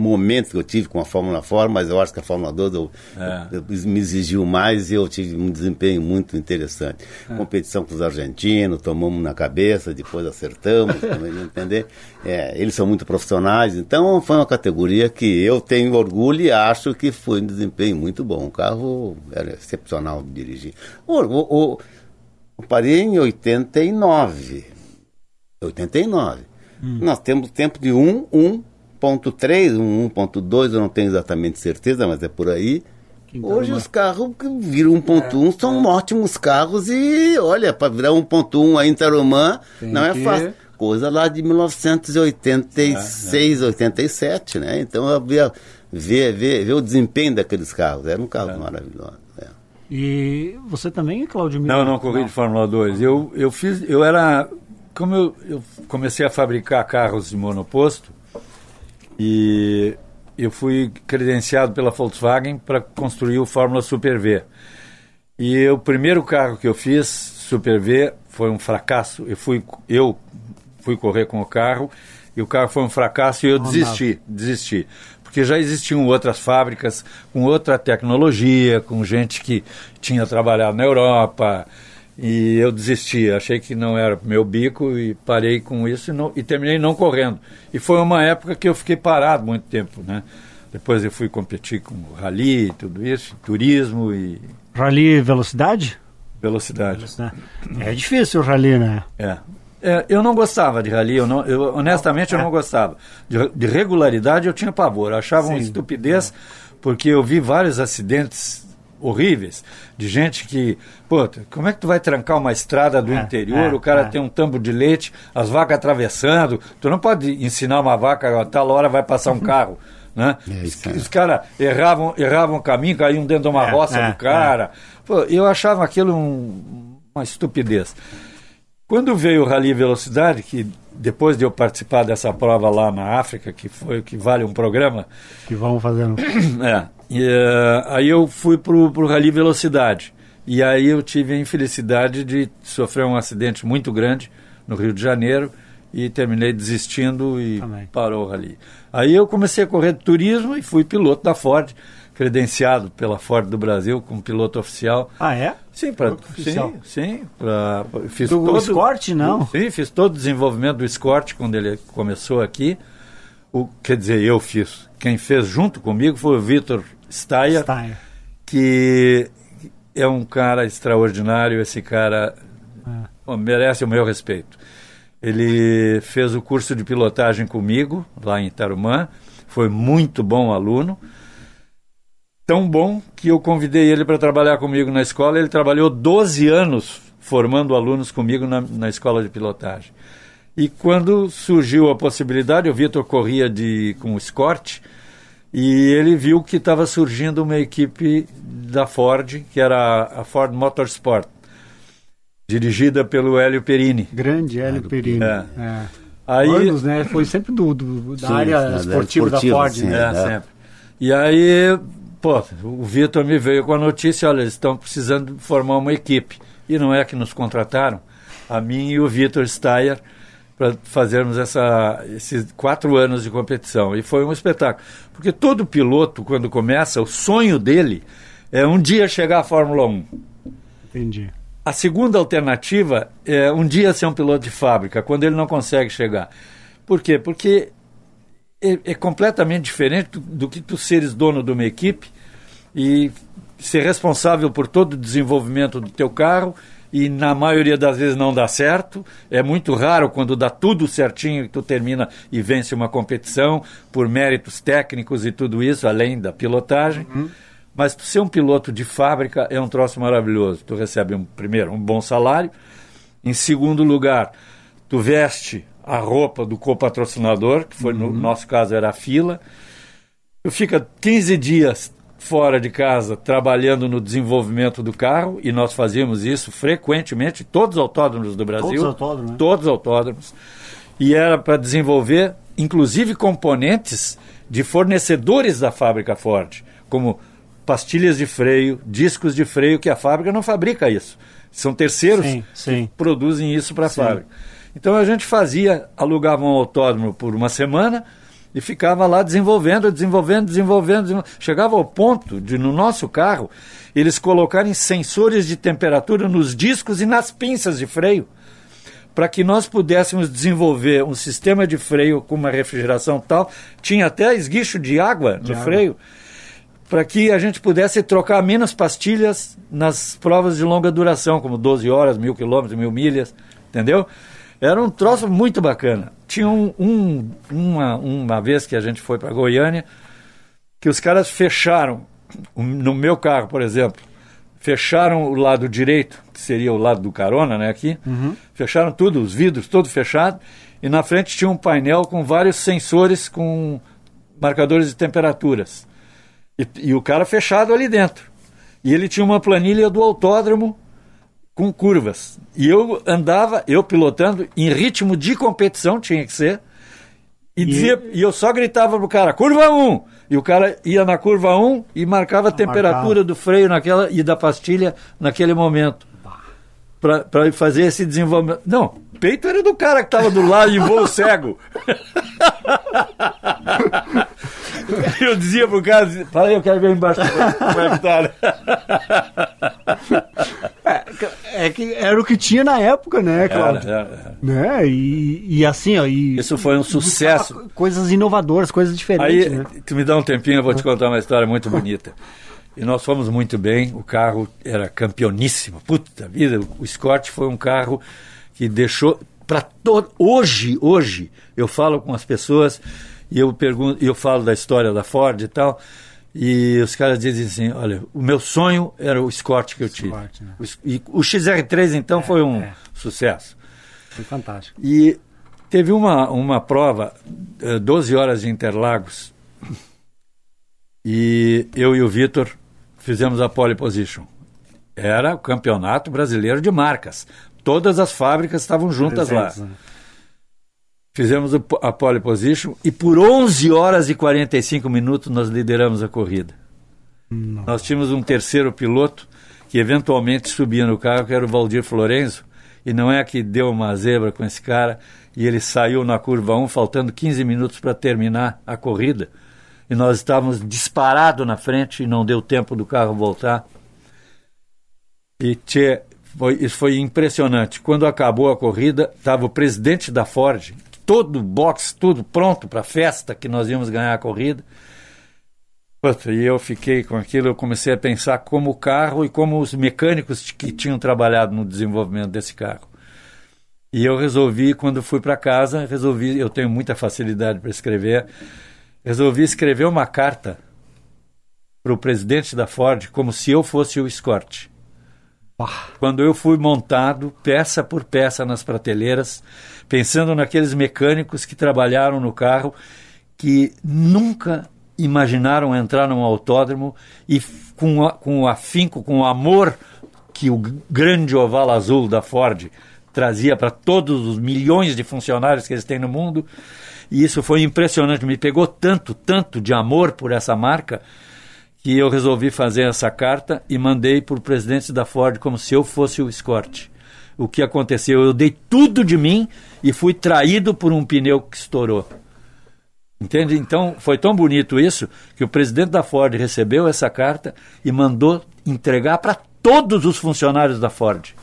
momento que eu tive com a Fórmula 4, mas eu acho que a Fórmula 2 eu, É. eu- me exigiu mais e eu tive um desempenho muito interessante. Competição com os argentinos, tomamos na cabeça, depois acertamos, entender? É, eles são muito profissionais, então foi uma categoria que eu tenho orgulho e acho que foi um desempenho muito bom. O carro era excepcional de dirigir. O, o, o- eu parei em 89. 89. Nós temos tempo de 1, 1.3, um 1.2, eu não tenho exatamente certeza, mas é por aí. Hoje os carros que viram 1.1 são ótimos carros e olha, para virar 1.1 aí em Tarumã Tem não é que- fácil. Coisa lá de 1986, 87, né? Então eu via, ver, ver, ver o desempenho daqueles carros. Era um carro maravilhoso. é. E você também, Miller? Não, não corri de Fórmula 2. Eu, eu fiz, eu era, como eu, eu comecei a fabricar carros de monoposto e eu fui credenciado pela Volkswagen para construir o Fórmula Super V. E o primeiro carro que eu fiz, Super V, foi um fracasso. Eu fui, eu fui correr com o carro e o carro foi um fracasso e eu desisti, desisti. Porque já existiam outras fábricas com outra tecnologia, com gente que tinha trabalhado na Europa. E eu desisti, achei que não era meu bico e parei com isso e, não- e terminei não correndo. E foi uma época que eu fiquei parado muito tempo, né? Depois eu fui competir com rally e tudo isso, turismo e Rally velocidade? velocidade. Né? É difícil o rally, né? É. É, eu não gostava de rally, eu não, eu, honestamente eu não gostava. De, de regularidade eu tinha pavor, eu achava uma Sim. estupidez, porque eu vi vários acidentes horríveis de gente que, pô, como é que tu vai trancar uma estrada do É, interior, é, o cara é. tem um tambo de leite, as vacas atravessando, tu não pode ensinar uma vaca a tal hora vai passar um carro. [LAUGHS] Né? É, os é. os caras erravam, erravam o caminho, caíam dentro de uma É, roça do cara. Pô, eu achava aquilo um- uma estupidez. Quando veio o Rally Velocidade, que depois de eu participar dessa prova lá na África, que foi o que vale um programa, Que vão fazendo. [COUGHS] é, e, eh, aí eu fui pro, pro Rally Velocidade. E aí eu tive a infelicidade de sofrer um acidente muito grande no Rio de Janeiro e terminei desistindo e parou o Rally. Aí eu comecei a correr de turismo e fui piloto da Ford, credenciado pela Ford do Brasil como piloto oficial. Ah, é? Sim, pra, oficial. sim, sim, pra, fiz Do todo, Escort, não? Sim, fiz todo o desenvolvimento do Escort quando ele começou aqui. O, quer dizer, eu fiz. Quem fez junto comigo foi o Vitor Steyer, Steyer. que é um cara extraordinário. Esse cara É. merece o meu respeito. Ele fez o curso de pilotagem comigo, lá em Tarumã. Foi muito bom aluno. Tão bom que eu convidei ele para trabalhar comigo na escola. Ele trabalhou 12 anos formando alunos comigo na, na escola de pilotagem. E quando surgiu a possibilidade, o Vitor corria de, com o Escort e ele viu que estava surgindo uma equipe da Ford, que era a Ford Motorsport, dirigida pelo Hélio Perini. Grande Hélio Perini. É. É. Aí, Anos, né? Foi sempre do, do- da Sim, área da área esportiva da esportiva, Ford, sim. né? É, É. sempre. E aí pô, o Vitor me veio com a notícia, olha, eles estão precisando formar uma equipe. E não é que nos contrataram, a mim e o Vitor Steyer, para fazermos essa, esses quatro anos de competição. E foi um espetáculo. Porque todo piloto, quando começa, o sonho dele é um dia chegar à Fórmula 1. Entendi. A segunda alternativa é um dia ser um piloto de fábrica, quando ele não consegue chegar. Por quê? Porque é, é completamente diferente do, do, que tu seres dono de uma equipe e ser responsável por todo o desenvolvimento do teu carro e na maioria das vezes não dá certo. É muito raro quando dá tudo certinho e tu termina e vence uma competição por méritos técnicos e tudo isso, além da pilotagem. Uhum. Mas ser um piloto de fábrica é um troço maravilhoso. Tu recebe, um, primeiro, um bom salário. Em segundo lugar, tu veste a roupa do copatrocinador, que foi, uhum. no nosso caso, era a fila. Tu fica 15 dias fora de casa trabalhando no desenvolvimento do carro, e nós fazíamos isso frequentemente, todos os autódromos do Brasil. Todos os autódromos. Né? Todos os autódromos. E era para desenvolver, inclusive, componentes de fornecedores da fábrica Ford, como pastilhas de freio, discos de freio, que a fábrica não fabrica isso. São terceiros sim, sim. que produzem isso para a fábrica. Então a gente fazia, alugava um autódromo por uma semana e ficava lá desenvolvendo, desenvolvendo, desenvolvendo, desenvolvendo. Chegava ao ponto de, no nosso carro, eles colocarem sensores de temperatura nos discos e nas pinças de freio para que nós pudéssemos desenvolver um sistema de freio com uma refrigeração tal. Tinha até esguicho de água no de freio. Água para que a gente pudesse trocar menos pastilhas nas provas de longa duração, como 12 horas, mil quilômetros, mil milhas, entendeu? Era um troço muito bacana. Tinha um, um, uma, uma vez que a gente foi para Goiânia, que os caras fecharam, no meu carro, por exemplo, fecharam o lado direito, que seria o lado do carona, né, aqui, uhum. fecharam tudo, os vidros, todo fechado, e na frente tinha um painel com vários sensores com marcadores de temperaturas. E, e o cara fechado ali dentro. E ele tinha uma planilha do autódromo com curvas. E eu andava, eu pilotando, em ritmo de competição, tinha que ser. E, dizia, e eu só gritava pro cara, curva 1! E o cara ia na curva 1 e marcava a temperatura do freio naquela e da pastilha naquele momento. Para fazer esse desenvolvimento. Não, peito era do cara que estava do lado em voo cego. [LAUGHS] Eu dizia pro cara, fala aí, eu quero ver embaixo como é que tá. [LAUGHS] É, é, que era o que tinha na época, né, Cláudio? Era, era, Né? E, e assim, ó. E, Isso foi um sucesso. Coisas inovadoras, coisas diferentes. Aí, né? tu me dá um tempinho, eu vou te contar uma história muito bonita. E nós fomos muito bem, o carro era campeoníssimo. Puta vida, o Escort foi um carro que deixou para todo. Hoje, hoje, eu falo com as pessoas e eu pergunto, eu falo da história da Ford e tal, e os caras dizem assim, olha, o meu sonho era o Escort que eu tive. Escort, né? o, e o XR3 então é, foi um é. sucesso. Foi fantástico. E teve uma, uma prova, 12 eh, horas de Interlagos, e eu e o Vitor fizemos a pole position. Era o campeonato brasileiro de marcas. Todas as fábricas estavam juntas lá. Né? Fizemos a pole position e por 11 horas e 45 minutos nós lideramos a corrida. Não. Nós tínhamos um terceiro piloto que eventualmente subia no carro, que era o Valdir Florenzo, e não é que deu uma zebra com esse cara, e ele saiu na curva 1, faltando 15 minutos para terminar a corrida, e nós estávamos disparados na frente e não deu tempo do carro voltar. E tchê, foi, isso foi impressionante. Quando acabou a corrida, estava o presidente da Ford, todo o box, tudo pronto para a festa que nós íamos ganhar a corrida. E eu fiquei com aquilo, eu comecei a pensar como o carro e como os mecânicos que tinham trabalhado no desenvolvimento desse carro. E eu resolvi, quando fui para casa, resolvi, eu tenho muita facilidade para escrever, resolvi escrever uma carta para o presidente da Ford como se eu fosse o Escort. Quando eu fui montado peça por peça nas prateleiras, pensando naqueles mecânicos que trabalharam no carro, que nunca imaginaram entrar num autódromo e com, a, com o afinco, com o amor que o grande oval azul da Ford trazia para todos os milhões de funcionários que eles têm no mundo. E isso foi impressionante, me pegou tanto, tanto de amor por essa marca que eu resolvi fazer essa carta e mandei para o presidente da Ford como se eu fosse o escorte. O que aconteceu? Eu dei tudo de mim e fui traído por um pneu que estourou. Entende? Então, foi tão bonito isso que o presidente da Ford recebeu essa carta e mandou entregar para todos os funcionários da Ford.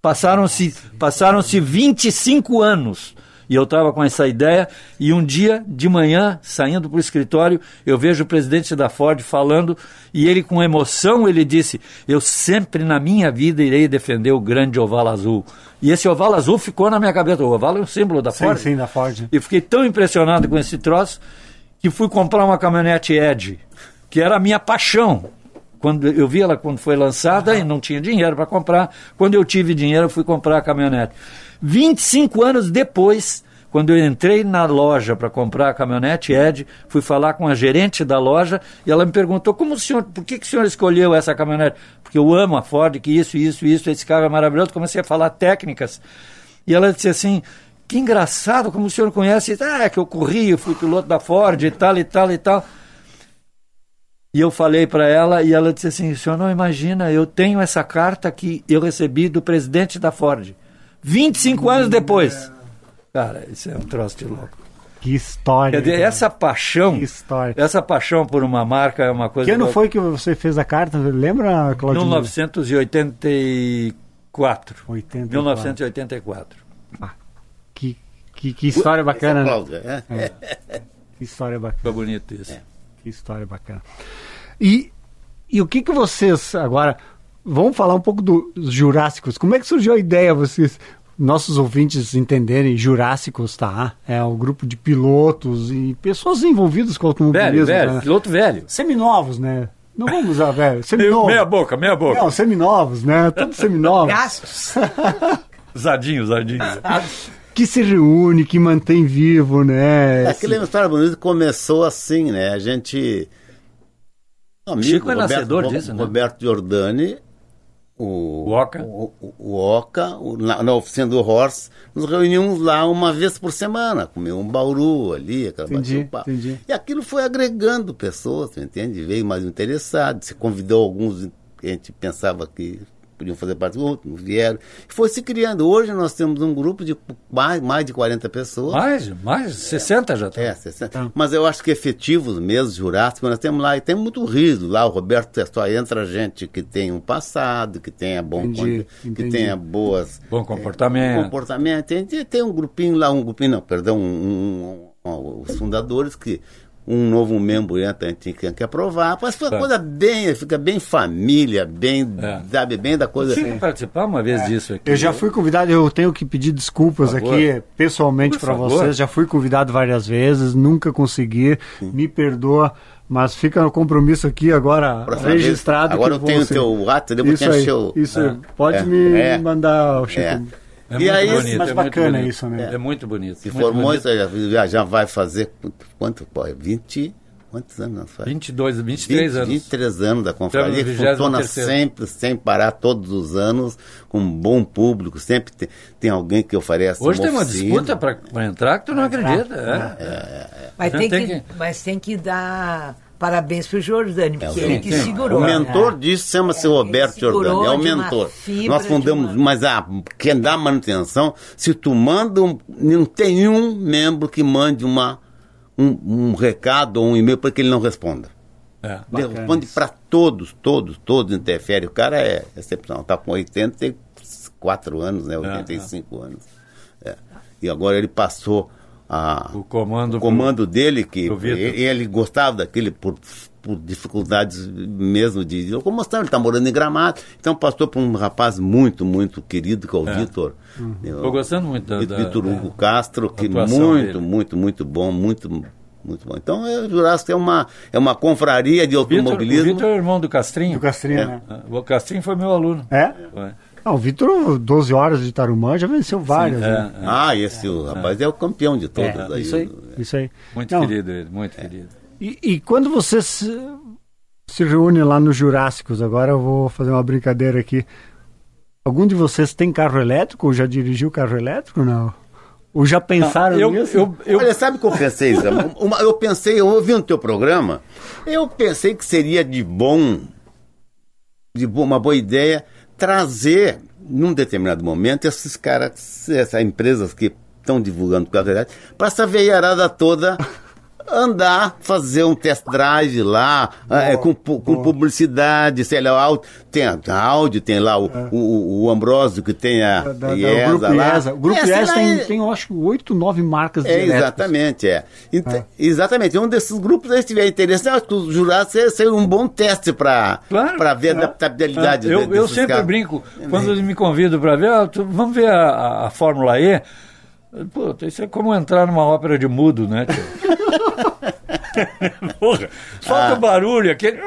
Passaram-se passaram-se 25 anos e eu estava com essa ideia e um dia de manhã, saindo para o escritório, eu vejo o presidente da Ford falando e ele com emoção ele disse: "Eu sempre na minha vida irei defender o grande oval azul". E esse oval azul ficou na minha cabeça. O oval é um símbolo da Sim, Ford. sim, da Ford. E fiquei tão impressionado com esse troço que fui comprar uma caminhonete Edge, que era a minha paixão. Quando eu vi ela quando foi lançada e não tinha dinheiro para comprar. Quando eu tive dinheiro, eu fui comprar a caminhonete. 25 anos depois, quando eu entrei na loja para comprar a caminhonete Ed, fui falar com a gerente da loja e ela me perguntou: como o senhor, por que, que o senhor escolheu essa caminhonete? Porque eu amo a Ford, que isso, isso, isso, esse carro é maravilhoso. Comecei a falar técnicas. E ela disse assim: que engraçado, como o senhor conhece. Ah, é que eu corri, eu fui piloto da Ford e tal, e tal, e tal. E eu falei para ela e ela disse assim: o senhor não imagina, eu tenho essa carta que eu recebi do presidente da Ford. 25 anos depois. Cara, isso é um troço de louco. Que história. Dizer, essa paixão, Que história. essa paixão por uma marca é uma coisa. Que ano louca. foi que você fez a carta? Lembra, Claudinho? 1984. 84. 1984. Que, que, que história bacana, né? Cláudia, é? Que história bacana. Foi bonito isso. Que história bacana. E, e o que que vocês agora vamos falar um pouco dos Jurássicos. Como é que surgiu a ideia vocês nossos ouvintes entenderem Jurássicos, tá? É um grupo de pilotos e pessoas envolvidas com Velho, automobilismo. velho, né? piloto velho. Seminovos, né? Não vamos usar velho. [LAUGHS] Meia, Seminovos. meia boca, meia boca. Não, seminovos, né? Todos seminovos. Gastos. [LAUGHS] Zadinho, zadinho. [LAUGHS] que se reúne, que mantém vivo, né? Aquilo é uma história bonita começou assim, né? A gente. Um amigo, Chico é nascedor disso, né? Roberto Giordani, o, O Oca. o, o- o Oca, o- na, na oficina do Horst, nos reunimos lá uma vez por semana, comer um bauru ali, aquela Entendi, papo. entendi. E aquilo foi agregando pessoas, você entende? Veio mais interessados, se convidou alguns que a gente pensava que podiam fazer parte do outro, não vieram. E foi se criando. Hoje nós temos um grupo de mais, mais de 40 pessoas. Mais, mais, 60 já tá. É, 60. Mas eu acho que efetivos mesmo, jurássicos, nós temos lá, e tem muito riso lá, o Roberto só entra gente que tem um passado, que tenha bom Entendi, que entendi. tenha boas Bom comportamento. comportamento. Tem, tem- tem um grupinho lá, um grupinho, não, perdão, um- um- um- os fundadores que um novo membro entra, a gente tem que aprovar. Mas foi uma Tá. coisa bem, fica bem família, bem, É. sabe, bem da coisa. Tinha que participar uma vez disso aqui. Eu já fui convidado, eu tenho que pedir desculpas aqui pessoalmente para vocês. Já fui convidado várias vezes, nunca consegui. Me perdoa, mas fica no compromisso aqui agora Próxima vez. registrado. Agora que eu tenho o ser- teu WhatsApp, eu vou te Isso aí, encher o- isso É. aí. Pode É. me É. mandar, Chico. É. É E muito aí, bonito, mas é muito bacana isso, né? É muito bonito. Se muito formou, bonito. isso já, já, vai fazer quanto? Pô, 20. Quantos anos nós faz? 22, 23 anos. 23 anos da confraria, que funciona 23º. sempre, sem parar, todos os anos, com um bom público, sempre tem, tem alguém que oferece Hoje tem uma oficina. disputa para entrar que tu não acredita. é. Mas Não tem, tem que, que- mas tem que dar parabéns pro Jordani, porque sim, ele que sim. segurou. O mentor né? disso chama-se É, Roberto Giordani, é o mentor. Nós fundamos, uma- mas a, quem dá manutenção, se tu manda, um, não tem um membro que mande uma, um, um recado ou um e-mail para que ele não responda. É. Ele responde para todos, todos, todos interfere. O cara é excepcional, está com 84 anos, né? 85 anos. É. E agora ele passou a, O comando. o comando dele, que pro ele, ele gostava daquele por, por dificuldades mesmo de locomoção, ele está morando em Gramado, então passou por um rapaz muito, muito querido, que é o Vitor. Estou gostando muito da. Vitor da- Hugo Castro, que muito, dele. muito, muito bom, muito, muito bom. Então, é, Jurássico é uma, é uma confraria de Vitor, o automobilismo. Vitor é irmão do Castrinho. Do Castrinho, É. né? Ah, O Castrinho foi meu aluno. É? Foi. Ah, o Vitor, 12 horas de Tarumã, já venceu várias. né? É, é. Ah, esse o rapaz é o campeão de todos. É, aí. isso aí. Isso aí. Muito Não, querido ele, muito querido. E, e quando você se, se reúne lá nos Jurássicos, agora eu vou fazer uma brincadeira aqui. Algum de vocês tem carro elétrico ou já dirigiu carro elétrico? Não. Ou já pensaram eu, nisso? eu, eu, Olha, sabe o que eu pensei, Zé? [LAUGHS] Uma- eu pensei, eu ouvi no teu programa, eu pensei que seria de bom, de bo- uma boa ideia, trazer, num determinado momento, esses caras, essas empresas que estão divulgando qualidade, para essa veiarada toda andar, fazer um test drive lá, é, com, com publicidade, sei lá, áudio, tem a- áudio, tem lá o, o, o Ambrósio que tem a Da- da- do IESA Grupo lá. IESA. O Grupo É, IESA lá, tem, é- tem, eu acho, oito, nove marcas de é, exatamente, é. Ent- Exatamente. Um desses grupos aí, se tiver interesse, eu acho que os jurados seria, um bom teste para Claro. ver a adaptabilidade eu, de- eu desses sempre carros. brinco, quando eles me convidam para ver, ah, vamos ver a- a Fórmula E. Pô, isso é como entrar numa ópera de mudo, né, tio? [LAUGHS] [LAUGHS] Porra, falta Ah. o barulho, aquele.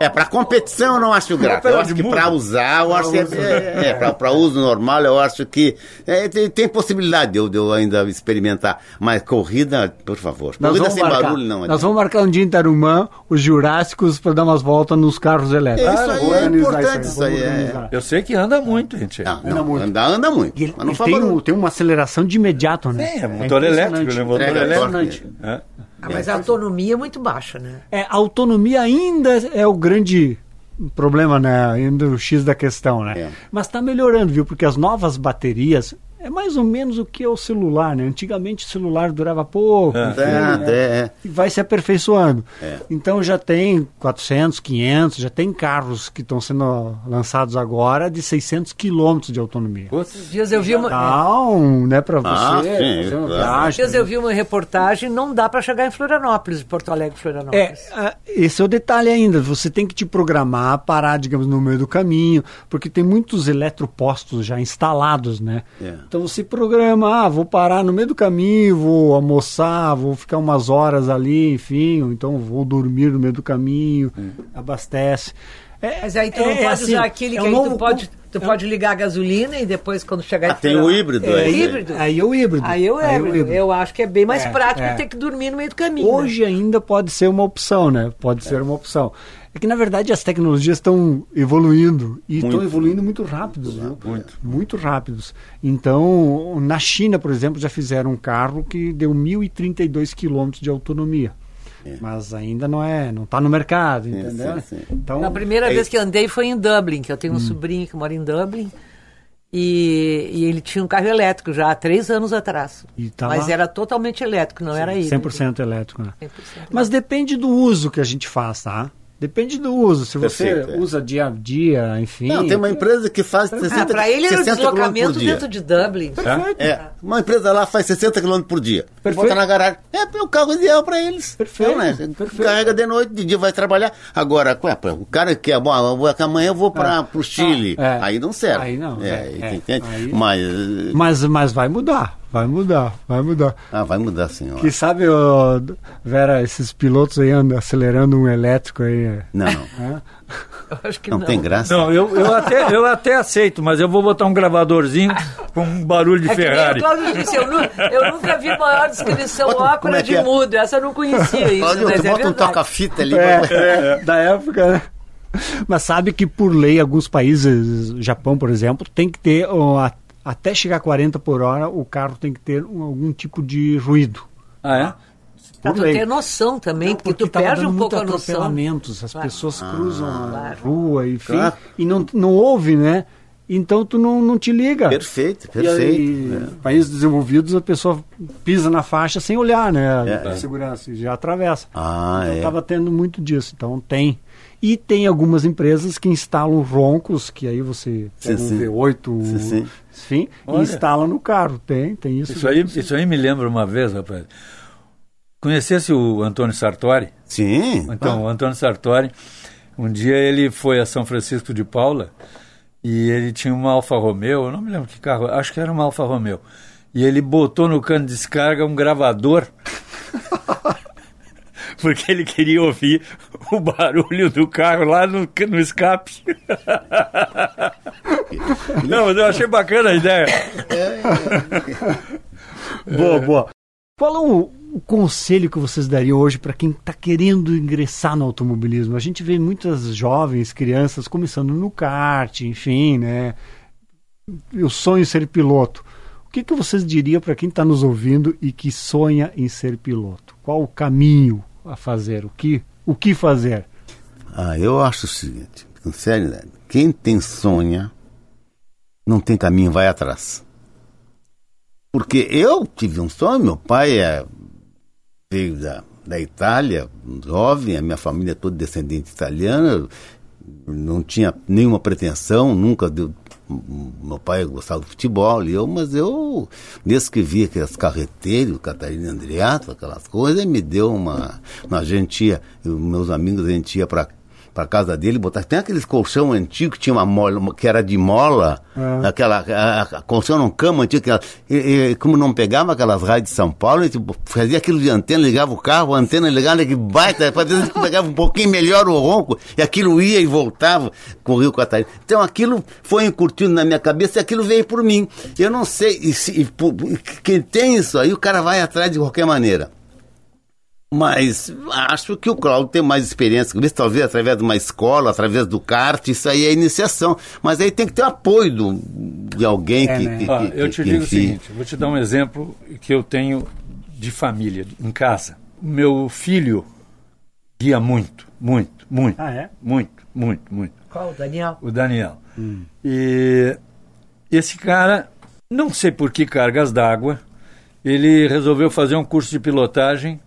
É, para competição eu não acho grato. Eu acho que para usar, eu acho que é, é, para uso normal, eu acho que é, tem, tem possibilidade de eu, de eu ainda experimentar. Mas corrida, por favor. Nós corrida sem marcar, barulho não. nós vamos marcar um dia em Tarumã, os Jurássicos, para dar umas voltas nos carros elétricos. É, isso aí é importante, isso aí, é. Eu sei que anda muito, gente. Não, Anda não, muito. anda, anda muito. E ele, mas não ele tem, um- tem uma aceleração de imediato, né? É, motor elétrico, né? Motor É, elétrico. É. Ah, mas a autonomia é muito baixa, né? É, a autonomia ainda é o grande problema, né? Ainda o X da questão, né? É. Mas está melhorando, viu? Porque as novas baterias é mais ou menos o que é o celular, né? Antigamente o celular durava pouco, É. enfim, É, né? até, é. e vai se aperfeiçoando. É. Então já tem 400, 500, já tem carros que estão sendo lançados agora de 600 quilômetros de autonomia. Esses dias eu vi uma, Então, né, para Ah, você, sim, fazer uma claro. viagem. dias eu vi uma reportagem, não dá para chegar em Florianópolis, Porto Alegre, É, Florianópolis. ah, esse é o detalhe ainda. Você tem que te programar, parar, digamos, no meio do caminho, porque tem muitos eletropostos já instalados, né? É. Então você programa, ah, vou parar no meio do caminho, vou almoçar, vou ficar umas horas ali, enfim, ou então vou dormir no meio do caminho, abastece. É, Mas aí tu não é pode assim, usar aquele é que um aí novo tu pode, tu é um- pode ligar a gasolina e depois quando chegar Ah, em tem o híbrido É, aí. né? híbrido. Aí é o híbrido. Aí é, é o híbrido. eu acho que é bem mais É, prático é. ter que dormir no meio do caminho. né? Hoje ainda pode ser uma opção, né? Pode ser uma opção. É que, na verdade, as tecnologias estão evoluindo e estão Muito. evoluindo muito rápidos, viu? Muito. Muito rápidos. Então, na China, por exemplo, já fizeram um carro que deu 1.032 quilômetros de autonomia. Mas ainda não é, não está no mercado, entendeu? sim, sim. Então, A primeira É vez isso. que andei foi em Dublin, que eu Hum. tenho um sobrinho que mora em Dublin. E, e ele tinha um carro elétrico já há três anos atrás. E tá Mas lá? era totalmente elétrico, não era híbrido. 100% elétrico, né? 100%. Mas depende do uso que a gente faz, tá? Depende do uso. Se você Perfeito, é. usa dia a dia, enfim. Não, tem uma empresa que faz 60, Ah, para ele era o 60 quilômetros deslocamento por dia. dentro de Dublin. Perfeito. É, uma empresa lá faz 60 km por dia. Perfeito. Bota na garagem. É o carro ideal para eles. Perfeito, É, né? perfeito. Carrega de noite, de dia vai trabalhar. Agora, ué, o cara que é bom, vou- amanhã eu vou para o Chile. É. Aí não serve. Aí não, É, é, é. Aí- Mas. Mas, mas vai mudar, vai mudar, vai mudar. Ah, vai mudar sim. ó. Que sabe, ô, Vera, esses pilotos aí andam acelerando um elétrico aí. Não, não. né? Eu acho que Não, não. tem graça. Não, eu, eu, até, eu até aceito, mas eu vou botar um gravadorzinho com um barulho de É que nem Ferrari. o Cláudio disse, eu, nu- eu nunca vi maior descrição Bota- ópera é de é? mudo. Essa eu não conhecia isso, Olha, mas tu é bota um toca-fita ali. É, é, da época, né? Mas sabe que por lei, alguns países, Japão, por exemplo, tem que ter, a- até chegar a 40 por hora, o carro tem que ter um- algum tipo de ruído. Ah, é? Por tu ter noção também, porque, tu tava perde um pouco a noção. atropelamentos, as Claro. pessoas cruzam a Claro. rua, enfim, Claro. e não, não ouve, né? Então tu não, não te liga. Perfeito, E aí, perfeito. É. países desenvolvidos, a pessoa pisa na faixa sem olhar, né? É, A é. segurança, e já atravessa. Ah, então é. estava tendo muito disso, então tem. E tem algumas empresas que instalam roncos, que aí você pega Sim, um sim. V8, Sim, sim. enfim, e instala no carro. Tem, tem isso. Isso aí, isso aí me lembra uma vez, rapaz. Conhecesse o Antônio Sartori? Sim. Então, o Antônio Sartori, um dia ele foi a São Francisco de Paula e ele tinha uma Alfa Romeo, eu não me lembro que carro, acho que era uma Alfa Romeo. E ele botou no cano de descarga um gravador. [LAUGHS] Porque ele queria ouvir o barulho do carro lá no, no escape. [LAUGHS] Não, mas eu achei bacana a ideia. Boa, boa. Qual é o, o conselho que vocês dariam hoje para quem está querendo ingressar no automobilismo? A gente vê muitas jovens, crianças começando no kart, enfim, né? Eu sonho ser piloto. O que, que vocês diriam para quem está nos ouvindo e que sonha em ser piloto? Qual o caminho a fazer? O que, o que fazer? Ah, eu acho o seguinte, com seriedade, quem tem sonha, não tem caminho, vai atrás. Porque eu tive um sonho, meu pai é, veio da, da Itália, jovem, a minha família é toda descendente italiana, não tinha nenhuma pretensão, nunca deu. Meu pai gostava do futebol, e eu, mas eu, desde que vi aquelas carreteiros, Catarina Andriato, aquelas coisas, me deu uma. A gente ia, eu, meus amigos, a gente ia para para casa dele, botar. Tem aqueles colchão antigo que tinha uma mola, que era de mola, é. aquela a, a, colchão num cama antigo, que e, e, como não pegava aquelas rádios de São Paulo, ele tipo, fazia aquilo de antena, ligava o carro, a antena ligava, que baita, [LAUGHS] que pegava um pouquinho melhor o ronco, e aquilo ia e voltava com o Rio Catarina. Então aquilo foi encurtindo na minha cabeça e aquilo veio por mim. Eu não sei, e, se, e, quem tem isso aí, o cara vai atrás de qualquer maneira. Mas acho que o Cláudio tem mais experiência com isso, talvez através de uma escola, através do kart, isso aí é iniciação. Mas aí tem que ter apoio do, de alguém é, que, né? que, ah, Eu te que, digo enfim... o seguinte, vou te dar um exemplo que eu tenho de família, em casa. Meu filho guia muito, muito, muito. Ah, é? Muito, muito, muito. Qual? O Daniel? O Daniel. Hum. E esse cara, não sei por que cargas d'água, ele resolveu fazer um curso de pilotagem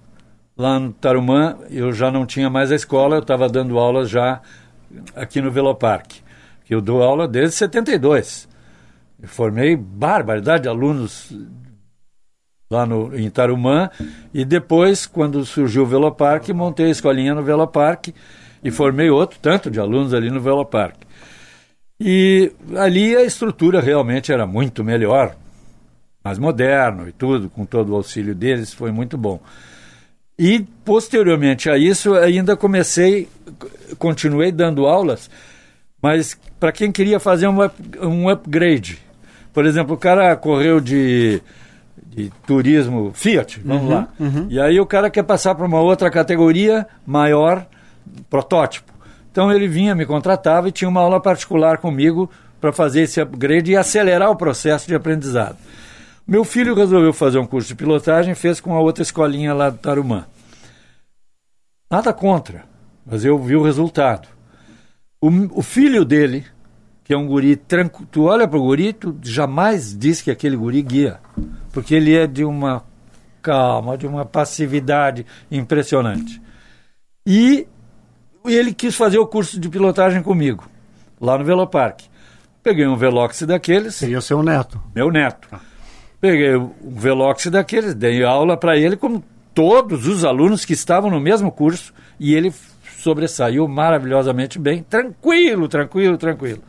lá no Tarumã, eu já não tinha mais a escola, eu estava dando aulas já aqui no Velopark. Que eu dou aula desde 72. Eu formei barbaridade de alunos lá no, em Tarumã e depois, quando surgiu o Velopark, montei a escolinha no Velopark e formei outro tanto de alunos ali no Velopark. E ali a estrutura realmente era muito melhor, mais moderno e tudo, com todo o auxílio deles, foi muito bom. E, posteriormente a isso, ainda comecei, continuei dando aulas, mas para quem queria fazer um, up, um upgrade. Por exemplo, o cara correu de, de turismo Fiat, vamos uhum, lá. Uhum. E aí o cara quer passar para uma outra categoria maior, protótipo. Então ele vinha, me contratava e tinha uma aula particular comigo para fazer esse upgrade e acelerar o processo de aprendizado. Meu filho resolveu fazer um curso de pilotagem, fez com a outra escolinha lá do Tarumã. Nada contra, mas eu vi o resultado. O, o filho dele, que é um guri tranquilo, tu olha para o guri, tu jamais diz que aquele guri guia, porque ele é de uma calma, de uma passividade impressionante. E ele quis fazer o curso de pilotagem comigo, lá no Velopark. Peguei um Velox daqueles. Seria o seu neto. Meu neto. Peguei um Velox daqueles, dei aula para ele, como todos os alunos que estavam no mesmo curso, e ele sobressaiu maravilhosamente bem, tranquilo, tranquilo, tranquilo.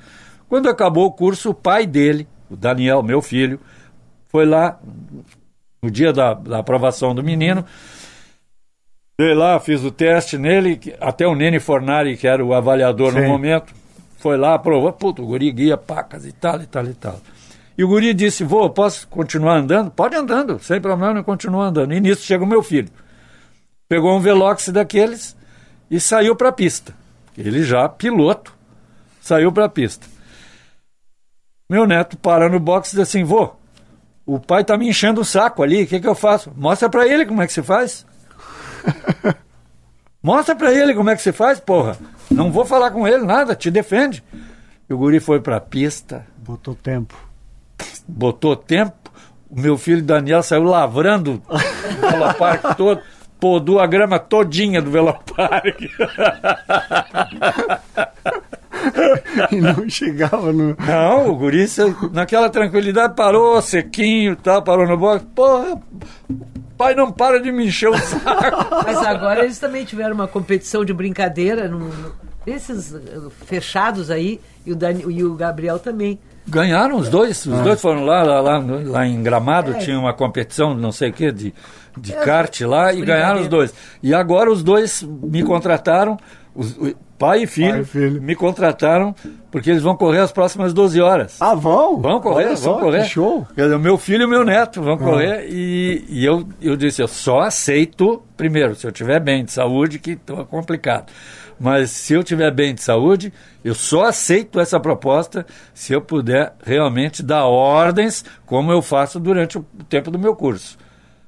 Quando acabou o curso, o pai dele, o Daniel, meu filho, foi lá no dia da, da aprovação do menino. Fui lá, fiz o teste nele, até o Nene Fornari, que era o avaliador Sim. no momento, foi lá, aprovou, puto, o guri guia pacas e tal, e tal, e tal. E o guri disse: Vô, posso continuar andando? Pode andando, sem problema, continua andando. E nisso chega o meu filho. Pegou um Velox daqueles e saiu para a pista. Ele já, piloto, saiu para a pista. Meu neto para no box e diz assim: Vô, o pai tá me enchendo o saco ali, o que, que eu faço? Mostra para ele como é que se faz. [LAUGHS] Mostra para ele como é que se faz, porra. Não vou falar com ele nada, te defende. E o guri foi para a pista. Botou tempo botou tempo. O meu filho Daniel saiu lavrando o Velopark [LAUGHS] todo, podou a grama todinha do Velopark. [LAUGHS] e não chegava no. Não, o guri, naquela tranquilidade, parou sequinho tal, parou no box. Porra, pai não para de me encher o saco. [LAUGHS] Mas agora eles também tiveram uma competição de brincadeira, no, esses uh, fechados aí, e o, Dani, e o Gabriel também. Ganharam os dois, os ah. dois foram lá, lá, lá, lá em Gramado, é. tinha uma competição, não sei o que, de, de é, kart lá, e ganharam os dois. E agora os dois me contrataram, os, pai e filho, pai e filho, me contrataram, porque eles vão correr as próximas 12 horas. Ah, vão? Vão correr, Olha vão só, correr. show! O meu filho e o meu neto vão ah. correr, e, e eu, eu disse, eu só aceito, primeiro, se eu estiver bem de saúde, que estou complicado. Mas se eu tiver bem de saúde, eu só aceito essa proposta se eu puder realmente dar ordens como eu faço durante o tempo do meu curso.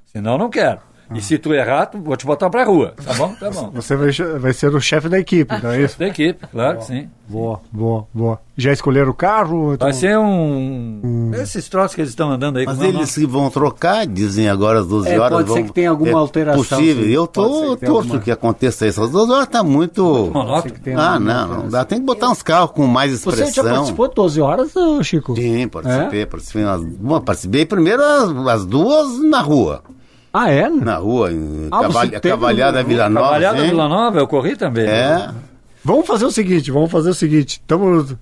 Senão, não quero. E se tu errar, tu- vou te botar pra rua. Tá bom? Tá bom. Você vai, vai ser o chefe da equipe, não é isso? Da equipe, claro que sim. Boa, boa, boa. Já escolheram o carro? Então- Vai ser um. Esses troços que eles estão andando aí Mas é eles que vão trocar, dizem agora às 12 É, horas. pode ser vão- que tenha alguma é alteração, Possível. sim. Eu ser tô que torço alguma- que aconteça isso. Às 12 horas tá muito. monótono. tenha Ah, não, não dá. Tem que botar uns carros com mais Você já expressão. participou de 12 horas, Chico? Sim, participei, participei. Nas, bom, participei primeiro as, as duas na rua. Ah, é? Na rua, em Ah, Cavalhada Vila Nova. Trabalhada sim. Vila Nova, eu corri também. É. Vamos fazer o seguinte, vamos fazer o seguinte. Estamos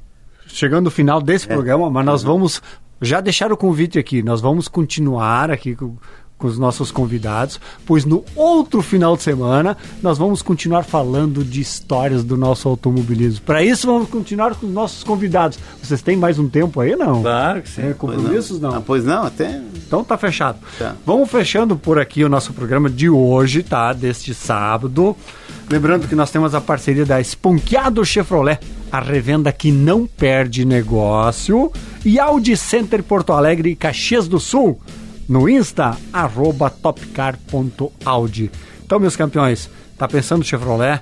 chegando no final desse programa, mas nós vamos já deixar o convite aqui. Nós vamos continuar aqui com, com os nossos convidados, pois no outro final de semana nós vamos continuar falando de histórias do nosso automobilismo. Para isso vamos continuar com os nossos convidados. Vocês têm mais um tempo aí, não? Claro que sim. É, compromissos não? Ah, pois não, até. Então tá fechado. Tá. Vamos fechando por aqui o nosso programa de hoje, tá? Deste sábado. Lembrando que nós temos a parceria da Esponqueado Chevrolet, a revenda que não perde negócio. E Audi Center Porto Alegre e Caxias do Sul. No Insta, arroba topcar.audi. Então, meus campeões, tá pensando em Chevrolet?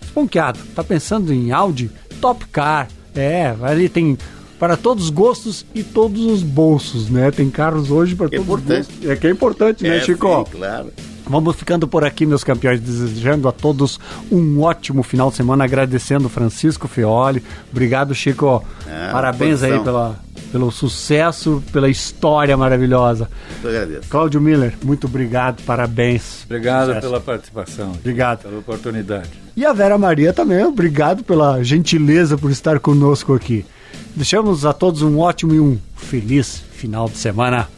Esponqueado. Tá pensando em Audi? Top Car. É, ali tem para todos os gostos e todos os bolsos, né? Tem carros hoje para É todos importante. os bolsos. É que é importante, né, É, Chico? sim, claro. Vamos ficando por aqui, meus campeões, desejando a todos um ótimo final de semana, agradecendo o Francisco Fioli. Obrigado, Chico. É, Parabéns aí pela, pelo sucesso, pela história maravilhosa. Eu agradeço. Cláudio Miller, muito obrigado, parabéns. Obrigado Sucesso. pela participação. Obrigado. Pela oportunidade. E a Vera Maria também, obrigado pela gentileza por estar conosco aqui. Deixamos a todos um ótimo e um feliz final de semana.